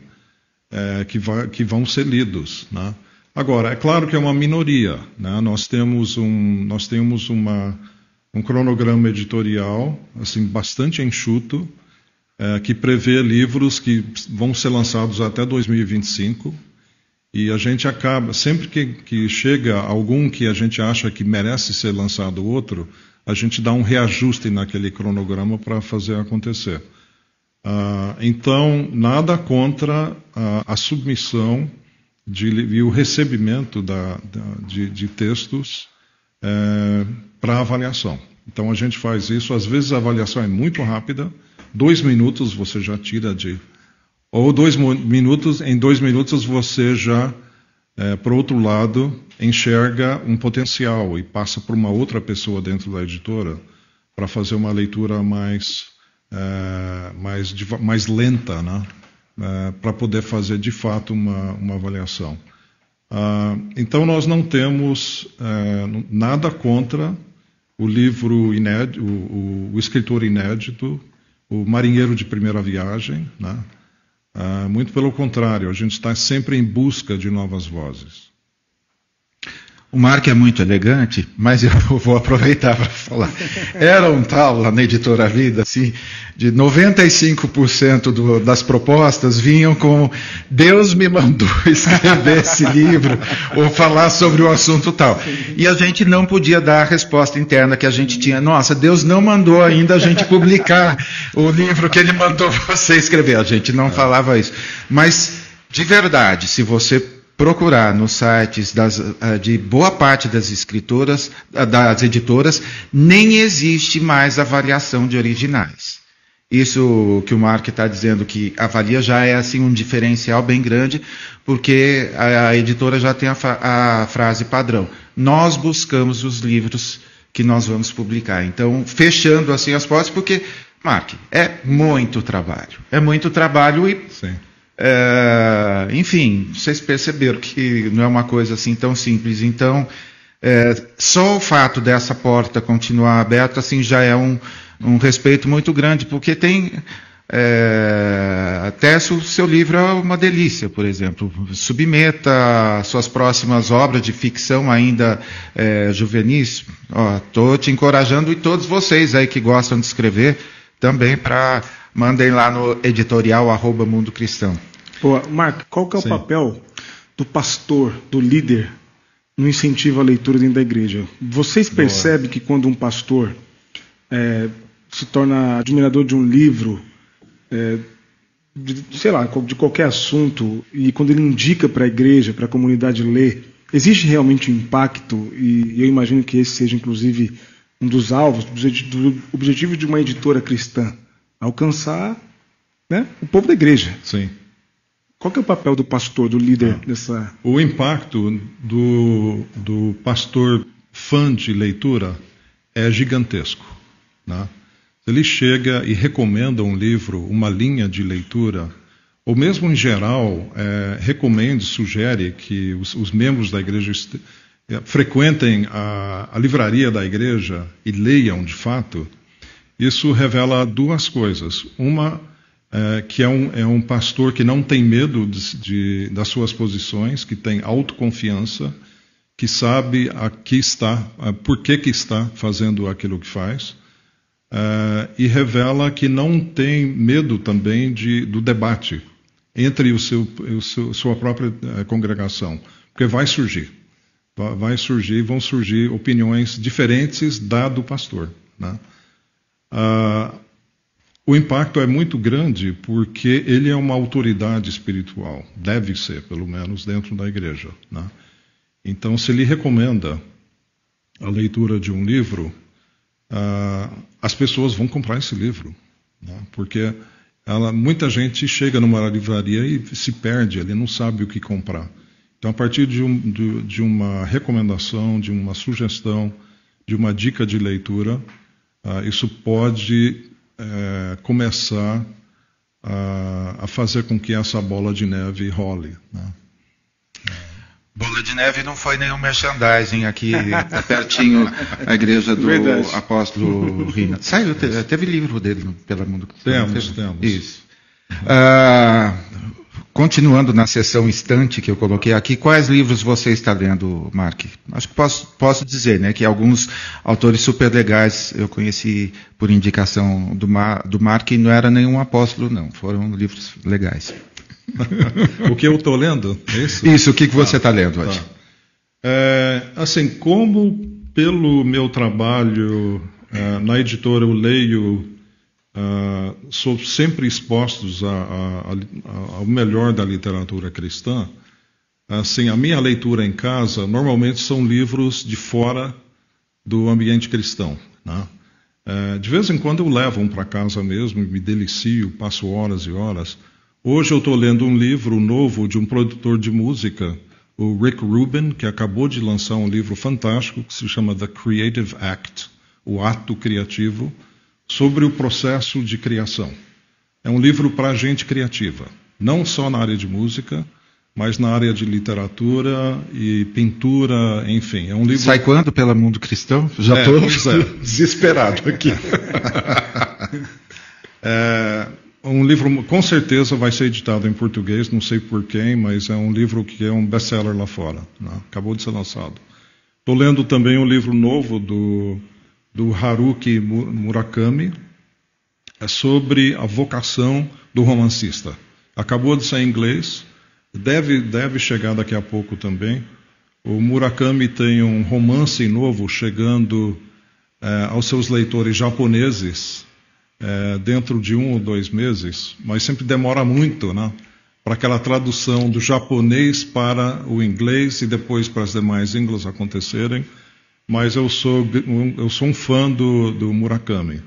é, que, vai, que vão ser lidos. Né? Agora, é claro que é uma minoria. Né? Nós temos, um, nós temos uma um cronograma editorial assim bastante enxuto é, que prevê livros que vão ser lançados até 2025 e a gente acaba sempre que, que chega algum que a gente acha que merece ser lançado outro a gente dá um reajuste naquele cronograma para fazer acontecer. Ah, então nada contra a, a submissão de, e o recebimento da, da, de, de textos é, para avaliação. Então a gente faz isso. Às vezes a avaliação é muito rápida, dois minutos você já tira de. Ou dois minutos, em dois minutos você já, é, por outro lado, enxerga um potencial e passa para uma outra pessoa dentro da editora para fazer uma leitura mais, é, mais, mais lenta, né? É, para poder fazer de fato uma, uma avaliação. Ah, então nós não temos é, nada contra o livro inédito, o, o, escritor inédito, o marinheiro de primeira viagem, né? Ah, muito pelo contrário, a gente está sempre em busca de novas vozes. O Mark é muito elegante, mas eu vou aproveitar para falar. Era um tal lá na editora Vida, assim, de 95% do, das propostas vinham com Deus me mandou escrever esse livro ou falar sobre o assunto tal. E a gente não podia dar a resposta interna que a gente tinha. Nossa, Deus não mandou ainda a gente publicar o livro que ele mandou você escrever. A gente não falava isso. Mas, de verdade, se você procurar nos sites das, eh, de boa parte das escritoras, eh, das editoras, nem existe mais avaliação de originais. Isso que o Mark está dizendo que avalia já é assim um diferencial bem grande, porque a, a editora já tem a, a, frase padrão. Nós buscamos os livros que nós vamos publicar. Então, fechando assim as portas, porque, Mark, é muito trabalho. É muito trabalho e Sim é, enfim, vocês perceberam que não é uma coisa assim tão simples. Então, é, só o fato dessa porta continuar aberta assim já é um, um respeito muito grande, porque tem é, até o seu livro é uma delícia, por exemplo. Submeta suas próximas obras de ficção ainda é, juvenis. Estou te encorajando e todos vocês aí que gostam de escrever também para mandem lá no editorial arroba Mundo Cristão. Pô, Mark, qual que é o Sim. papel do pastor, do líder, no incentivo à leitura dentro da igreja? Vocês percebem que quando um pastor é, se torna admirador de um livro, é, de, sei lá, de qualquer assunto, e quando ele indica para a igreja, para a comunidade ler, existe realmente um impacto, e eu imagino que esse seja, inclusive, um dos alvos, do objetivo de uma editora cristã alcançar né, o povo da igreja. Sim. Qual é o papel do pastor, do líder ah, dessa. O impacto do, do pastor fã de leitura é gigantesco. Né? Ele chega e recomenda um livro, uma linha de leitura, ou mesmo em geral, é, recomende, sugere que os, os membros da igreja é, frequentem a, a livraria da igreja e leiam de fato isso revela duas coisas. Uma, é, que é um, é um pastor que não tem medo de, de, das suas posições, que tem autoconfiança, que sabe a que está, a por que, que está fazendo aquilo que faz, é, e revela que não tem medo também de, do debate entre o seu, o seu, sua própria é, congregação, porque vai surgir. Vai surgir, vão surgir opiniões diferentes da do pastor. Né? Ah, o impacto é muito grande porque ele é uma autoridade espiritual, deve ser, pelo menos, dentro da igreja. Né? Então, se ele recomenda a leitura de um livro, ah, as pessoas vão comprar esse livro, né? porque ela, muita gente chega numa livraria e se perde, ele não sabe o que comprar. Então, a partir de, um, de, de uma recomendação, de uma sugestão, de uma dica de leitura, isso pode é, começar a, a, fazer com que essa bola de neve role. Né? Bola de neve não foi nenhum merchandising aqui, tá pertinho a igreja do Verdade. apóstolo Rina. Saiu, teve livro dele pelo mundo. Temos, temos. Isso. Ah, Continuando na sessão instante que eu coloquei aqui, quais livros você está lendo, Mark? Acho que posso, posso dizer, né, que alguns autores super legais eu conheci por indicação do, Mar, do Mark e não era nenhum apóstolo, não. Foram livros legais. o que eu estou lendo? É isso? Isso, o que, que você está tá, lendo hoje? Tá. É, assim, como pelo meu trabalho é, na editora eu leio uh, são sempre expostos a, a, a, ao melhor da literatura cristã. Assim, a minha leitura em casa normalmente são livros de fora do ambiente cristão. Né? É, de vez em quando eu levo um para casa mesmo me delicio, passo horas e horas. Hoje eu estou lendo um livro novo de um produtor de música, o Rick Rubin, que acabou de lançar um livro fantástico que se chama The Creative Act, o ato criativo, sobre o processo de criação. É um livro para gente criativa, não só na área de música, mas na área de literatura e pintura, enfim. É um livro. Sai quando pela Mundo Cristão? Já estou é, é. desesperado aqui. é, um livro, com certeza, vai ser editado em português, não sei por quem, mas é um livro que é um best-seller lá fora. Né? Acabou de ser lançado. Estou lendo também um livro novo do, do Haruki Murakami, é sobre a vocação do romancista. Acabou de sair em inglês Deve, deve chegar daqui a pouco também. O Murakami tem um romance novo chegando é, aos seus leitores japoneses é, dentro de um ou dois meses, mas sempre demora muito, né? Para aquela tradução do japonês para o inglês e depois para as demais línguas acontecerem. Mas eu sou, eu sou um fã do, do Murakami.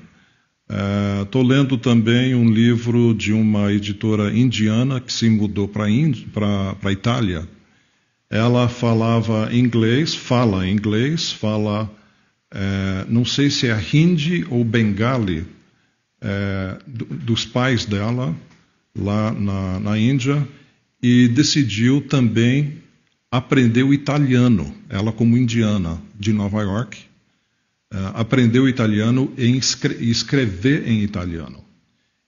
Estou uh, lendo também um livro de uma editora indiana que se mudou para a Itália. Ela falava inglês, fala inglês, fala, uh, não sei se é hindi ou bengali, uh, dos pais dela, lá na, na Índia, e decidiu também aprender o italiano, ela como indiana de Nova York uh, aprendeu italiano e escrever em italiano.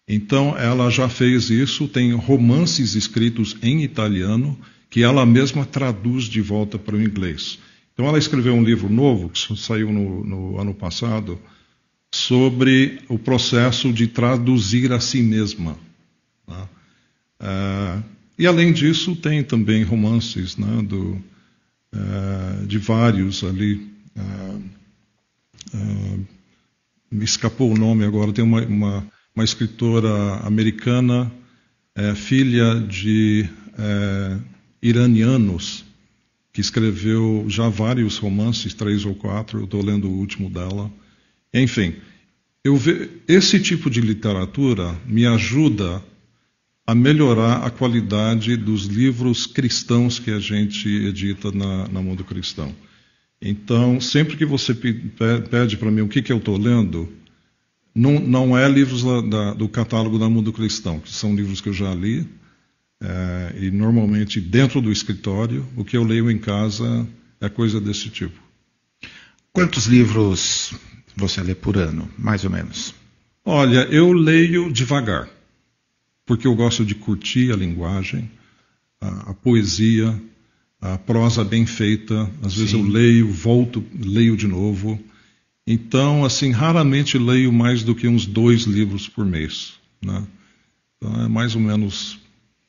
Então, ela já fez isso, tem romances escritos em italiano que ela mesma traduz de volta para o inglês. Então, ela escreveu um livro novo, que saiu no, no ano passado, sobre o processo de traduzir a si mesma. Uh, e, além disso, tem também romances né, do, uh, de vários ali. Uh, Uh, me escapou o nome agora, tem uma, uma, uma escritora americana, filha de iranianos, que escreveu já vários romances, três ou quatro, eu estou lendo o último dela. Enfim, eu ve... esse tipo de literatura me ajuda a melhorar a qualidade dos livros cristãos que a gente edita na, na Mundo Cristão. Então, sempre que você pede para mim o que, que eu estou lendo, não, não, é livros da, do catálogo da Mundo Cristão, que são livros que eu já li, é, e normalmente dentro do escritório, o que eu leio em casa é coisa desse tipo. Quantos livros você lê por ano, mais ou menos? Olha, eu leio devagar, porque eu gosto de curtir a linguagem, a, a poesia, a prosa bem feita. Às vezes eu leio, volto, leio de novo. Então, assim, raramente leio mais do que uns dois livros por mês. Né? Então, é mais ou menos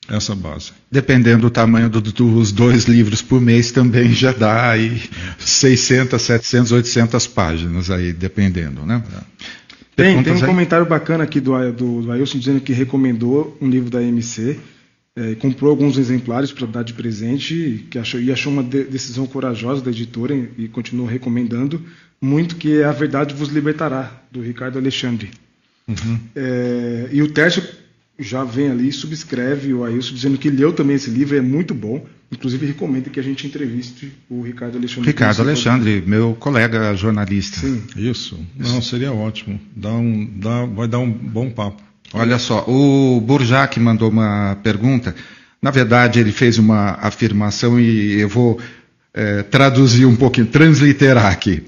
essa base. Dependendo do tamanho do, dos dois livros por mês, também já dá aí 600, 700, 800 páginas, aí, dependendo, né? Tem, tem um aí? comentário bacana aqui do, do, do Ailson dizendo que recomendou um livro da MC é, comprou alguns exemplares para dar de presente que achou, e achou uma de, decisão corajosa da editora e, e continuou recomendando muito que é A Verdade Vos Libertará, do Ricardo Alexandre. Uhum. É, e o Tércio já vem ali e subscreve o Ailson dizendo que leu também esse livro, é muito bom. Inclusive recomenda que a gente entreviste o Ricardo Alexandre. Ricardo Alexandre, meu colega jornalista. Sim. Isso. Não, seria ótimo. Dá um, dá, vai dar um bom papo. Olha só, o Burjac mandou uma pergunta. Na verdade, ele fez uma afirmação e eu vou é, traduzir um pouquinho, transliterar aqui.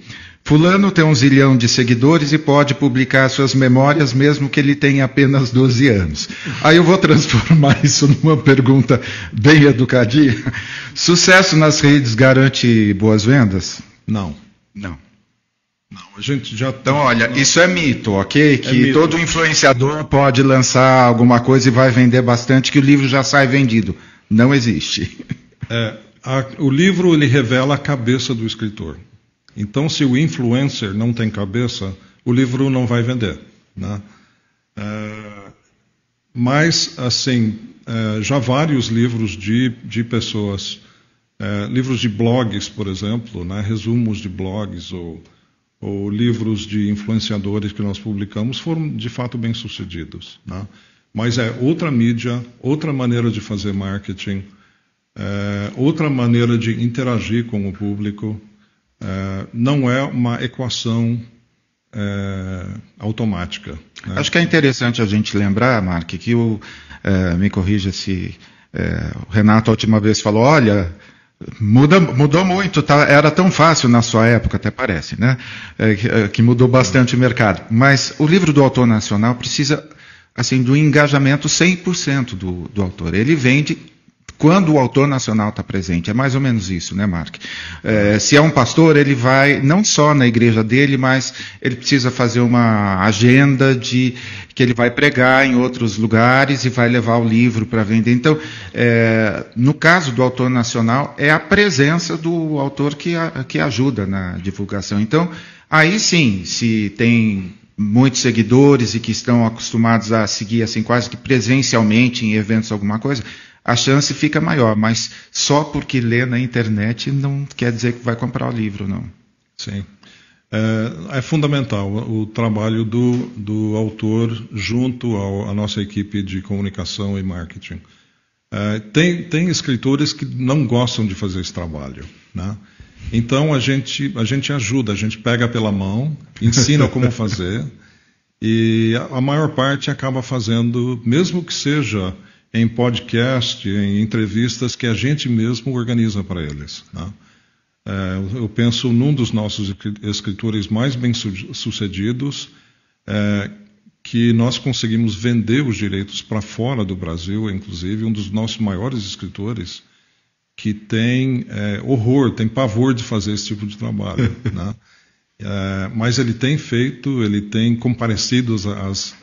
Fulano tem um zilhão de seguidores e pode publicar suas memórias mesmo que ele tenha apenas 12 anos. Aí eu vou transformar isso numa pergunta bem educadinha. Sucesso nas redes garante boas vendas? Não. Não. Não, a gente já. Então, olha, isso é mito, ok? É que mito. todo influenciador pode lançar alguma coisa e vai vender bastante, que o livro já sai vendido. Não existe. É, a, o livro ele revela a cabeça do escritor. Então, se o influencer não tem cabeça, o livro não vai vender. Né? É, mas, assim, é, já vários livros de, de pessoas, é, livros de blogs, por exemplo, né? resumos de blogs ou ou livros de influenciadores que nós publicamos foram de fato bem sucedidos. Né? Mas é outra mídia, outra maneira de fazer marketing, outra maneira de interagir com o público. É, não é uma equação é, automática. Né? Acho que é interessante a gente lembrar, Mark, que o, é, me corrija se é, o Renato a última vez falou, olha, Muda, mudou muito, tá? era tão fácil na sua época, até parece, né? É, que, é, mudou bastante o mercado. Mas o livro do autor nacional precisa assim do engajamento 100% do, do autor. Ele vende quando o autor nacional está presente. É mais ou menos isso, né, Mark? É, se é um pastor, ele vai não só na igreja dele, mas ele precisa fazer uma agenda de que ele vai pregar em outros lugares e vai levar o livro para vender. Então, é, no caso do autor nacional, é a presença do autor que, a, que ajuda na divulgação. Então, aí sim, se tem muitos seguidores e que estão acostumados a seguir assim quase que presencialmente em eventos alguma coisa, a chance fica maior, mas só porque lê na internet não quer dizer que vai comprar o livro, não. Sim. É, é fundamental o, trabalho do, do autor junto à nossa equipe de comunicação e marketing. É, tem, tem escritores que não gostam de fazer esse trabalho. Né? Então a gente, a gente ajuda, a gente pega pela mão, ensina como fazer, e a, a maior parte acaba fazendo, mesmo que seja em podcast, em entrevistas que a gente mesmo organiza para eles. Né? É, eu penso num dos nossos escritores mais bem-sucedidos, é, que nós conseguimos vender os direitos para fora do Brasil, inclusive, um dos nossos maiores escritores, que tem é, horror, tem pavor de fazer esse tipo de trabalho. né? É, mas ele tem feito, ele tem comparecido às,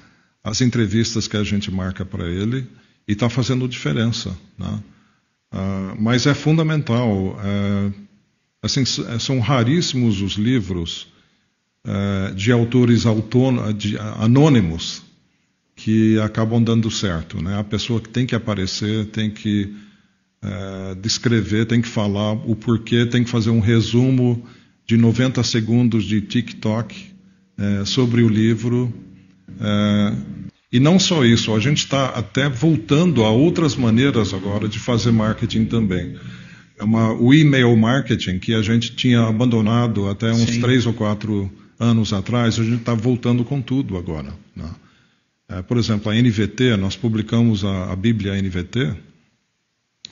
às entrevistas que a gente marca para ele e está fazendo diferença. Né? Uh, mas é fundamental. Uh, assim, são raríssimos os livros uh, de autores de, anônimos que acabam dando certo. Né? A pessoa que tem que aparecer, tem que uh, descrever, tem que falar o porquê, tem que fazer um resumo de 90 segundos de TikTok sobre o livro. E não só isso, a gente está até voltando a outras maneiras agora de fazer marketing também. É uma, o e-mail marketing, que a gente tinha abandonado até uns Sim. três ou quatro anos atrás, a gente está voltando com tudo agora. Né? É, por exemplo, a NVT, nós publicamos a, a Bíblia NVT,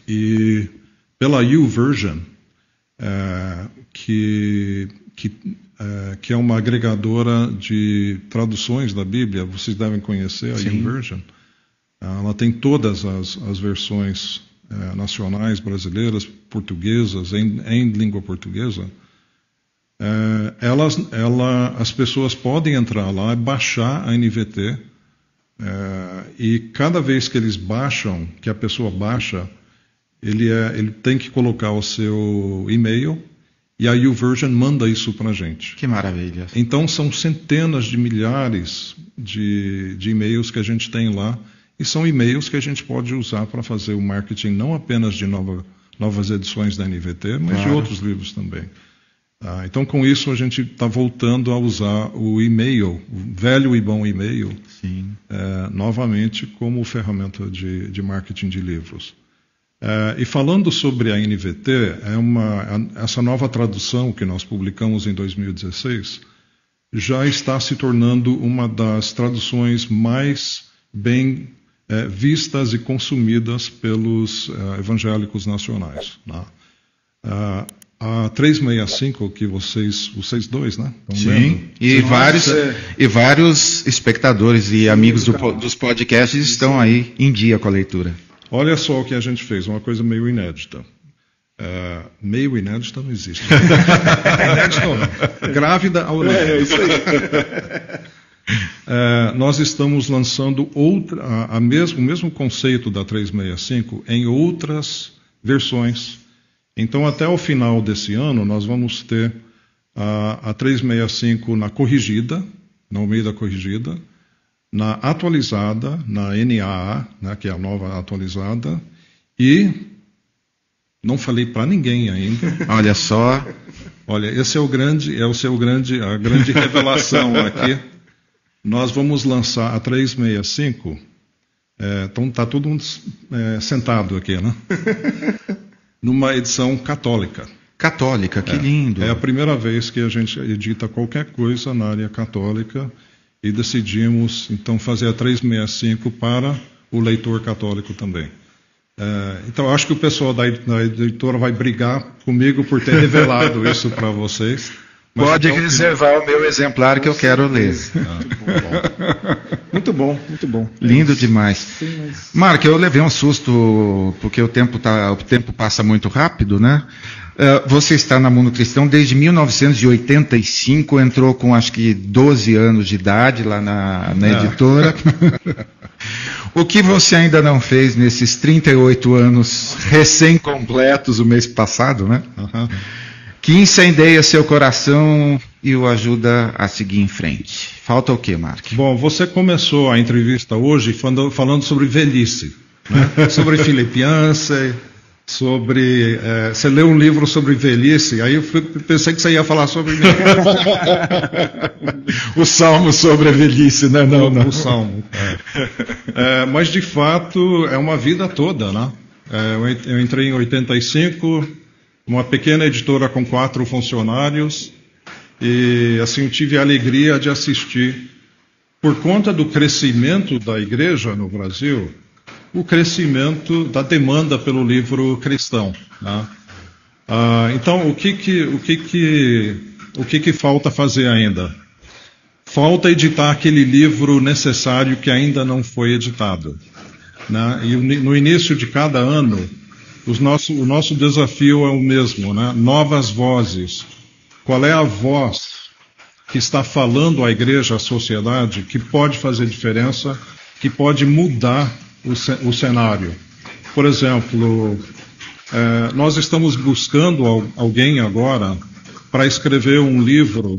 e pela YouVersion, é, que, que é, que é uma agregadora de traduções da Bíblia. Vocês devem conhecer a YouVersion. Ela tem todas as, as versões é, nacionais brasileiras, portuguesas, em, em língua portuguesa. É, elas, ela, as pessoas podem entrar lá, baixar a NVT, é, e cada vez que eles baixam, que a pessoa baixa, ele, é, ele tem que colocar o seu e-mail e a YouVersion manda isso para a gente. Que maravilha. Então são centenas de milhares de, de e-mails que a gente tem lá. E são e-mails que a gente pode usar para fazer o marketing não apenas de nova, novas edições da NVT, mas claro. de outros livros também. Ah, então, com isso, a gente está voltando a usar o e-mail, o velho e bom e-mail, é, novamente como ferramenta de, de marketing de livros. Uh, e falando sobre a NVT, é uma, essa nova tradução que nós publicamos em 2016 já está se tornando uma das traduções mais bem uh, vistas e consumidas pelos uh, evangélicos nacionais. Né? a 365 que vocês, vocês dois, né? Estão Sim, e vários, e vários espectadores e amigos do, dos podcasts estão aí em dia com a leitura. Olha só o que a gente fez, uma coisa meio inédita. Uh, meio inédita não existe. inédita não. Grávida ao É, é isso aí. Uh, nós estamos lançando outra, a, a mesmo, o mesmo conceito da 365 em outras versões. Então, até o final desse ano, nós vamos ter a, a 365 na corrigida, no meio da corrigida, na atualizada, na NAA, né, que é a nova atualizada, e Não falei para ninguém ainda. Olha só. Olha, esse é o grande, é o seu grande, a grande revelação aqui. Nós vamos lançar a 365. É, então tá todo mundo é, sentado aqui, né? Numa edição católica. Católica, que é, lindo. É a primeira vez que a gente edita qualquer coisa na área católica e decidimos então fazer a 365 para o leitor católico também. É, então, acho que o pessoal da, da, editora vai brigar comigo por ter revelado isso para vocês. Pode então, reservar o meu exemplar que eu quero ler. muito bom, muito bom. Lindo demais. Sim, mas... Marco, eu levei um susto porque o tempo, tá, o tempo passa muito rápido, né? Uh, você está na Mundo Cristão desde 1985, entrou com acho que 12 anos de idade lá na, na editora. o que você ainda não fez nesses 38 anos recém-completos o mês passado, né? Uhum. Que incendeia seu coração e o ajuda a seguir em frente. Falta o que, Mark? Bom, você começou a entrevista hoje falando, falando sobre velhice, né? sobre Filipe Yancey, sobre. É, você leu um livro sobre velhice, aí eu pensei que você ia falar sobre mim. o salmo sobre a velhice, né? Não, não. O salmo. É. É, mas de fato é uma vida toda, né? É, eu entrei em 85, uma pequena editora com quatro funcionários, e assim tive a alegria de assistir, por conta do crescimento da igreja no Brasil, o crescimento da demanda pelo livro cristão. Né? Ah, então, o que que, o que que, o que que falta fazer ainda? Falta editar aquele livro necessário que ainda não foi editado. Né? E no início de cada ano, nosso, o nosso desafio é o mesmo, né? novas vozes. Qual é a voz que está falando à igreja, à sociedade, que pode fazer diferença, que pode mudar o, cenário. Por exemplo, é, nós estamos buscando alguém agora para escrever um livro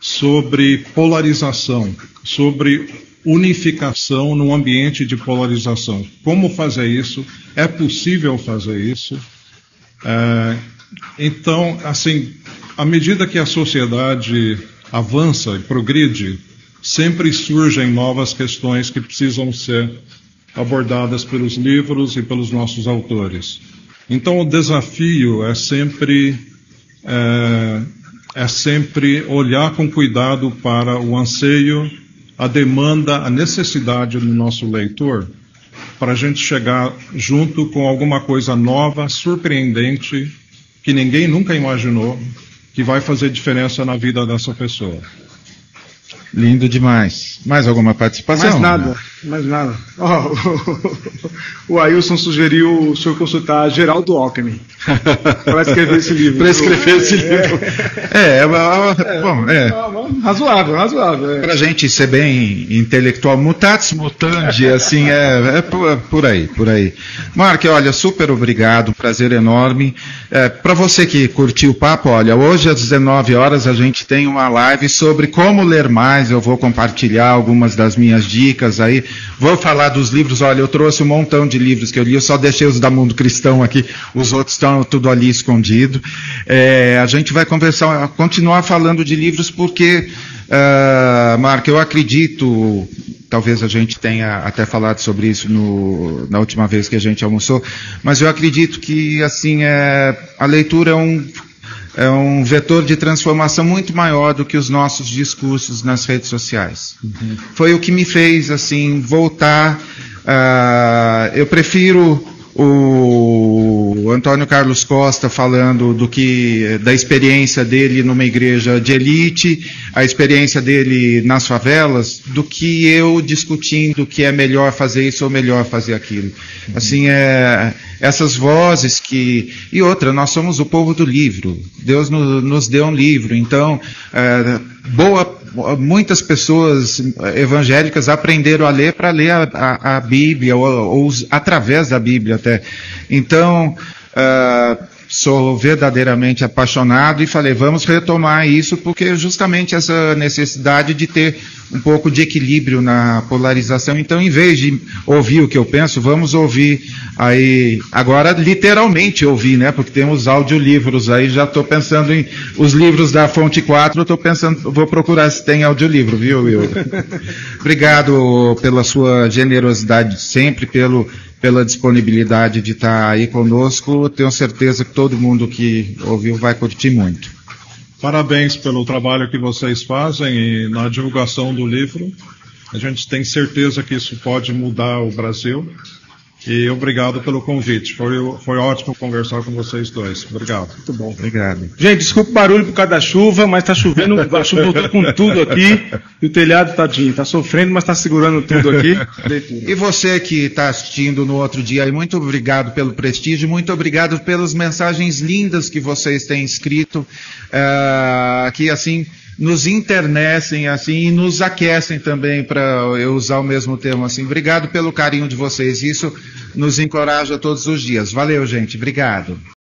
sobre polarização, sobre unificação num ambiente de polarização. Como fazer isso? É possível fazer isso? É, então, assim, à medida que a sociedade avança e progride, sempre surgem novas questões que precisam ser abordadas pelos livros e pelos nossos autores. Então, o desafio é sempre é, é sempre olhar com cuidado para o anseio, a demanda, a necessidade do nosso leitor, para a gente chegar junto com alguma coisa nova, surpreendente, que ninguém nunca imaginou, que vai fazer diferença na vida dessa pessoa. Lindo demais. Mais alguma participação? Mais nada, mais nada. Oh, o Ailson sugeriu o senhor consultar Geraldo Alckmin para escrever esse livro. para escrever esse livro. É, é, é, bom, é. Razoável, razoável. É. Para a gente ser bem intelectual, mutatis mutandi, assim, é, é por, é por, aí, por aí. Mark, olha, super obrigado, prazer enorme. É, para você que curtiu o papo, olha, hoje às 19 horas a gente tem uma live sobre como ler mais, eu vou compartilhar algumas das minhas dicas aí. Vou falar dos livros, olha, eu trouxe um montão de livros que eu li, eu só deixei os da Mundo Cristão aqui, os outros estão tudo ali escondido. É, a gente vai conversar, continuar falando de livros porque, uh, Marco, eu acredito, talvez a gente tenha até falado sobre isso no, na última vez que a gente almoçou, mas eu acredito que, assim, é, a leitura é um é um vetor de transformação muito maior do que os nossos discursos nas redes sociais. Uhum. Foi o que me fez assim voltar. Uh, eu prefiro o Antônio Carlos Costa falando do que da experiência dele numa igreja de elite, a experiência dele nas favelas, do que eu discutindo que é melhor fazer isso ou melhor fazer aquilo. Assim é essas vozes que e outra, nós somos o povo do livro. Deus no, nos deu um livro, então é, boa muitas pessoas evangélicas aprenderam a ler para ler a, a, a Bíblia, ou, ou, através da Bíblia até. Então, uh, sou verdadeiramente apaixonado e falei, vamos retomar isso, porque justamente essa necessidade de ter um pouco de equilíbrio na polarização. Então, em vez de ouvir o que eu penso, vamos ouvir aí, agora literalmente ouvir, né? Porque temos audiolivros aí, já estou pensando em os livros da Fonte 4, estou pensando, vou procurar se tem audiolivro, viu, Will? Obrigado pela sua generosidade sempre, pelo pela disponibilidade de estar aí conosco. Tenho certeza que todo mundo que ouviu vai curtir muito. Parabéns pelo trabalho que vocês fazem e na divulgação do livro. A gente tem certeza que isso pode mudar o Brasil. E obrigado pelo convite. Foi, foi ótimo conversar com vocês dois. Obrigado. Muito bom. Obrigado. Gente, desculpa o barulho por causa da chuva, mas está chovendo, a chuva voltou com tudo aqui. E o telhado, tadinho, está sofrendo, mas está segurando tudo aqui. E você que está assistindo no outro dia, muito obrigado pelo prestígio, muito obrigado pelas mensagens lindas que vocês têm escrito, uh, que assim nos internecem assim e nos aquecem também para eu usar o mesmo termo assim. Obrigado pelo carinho de vocês. Isso nos encoraja todos os dias. Valeu, gente. Obrigado.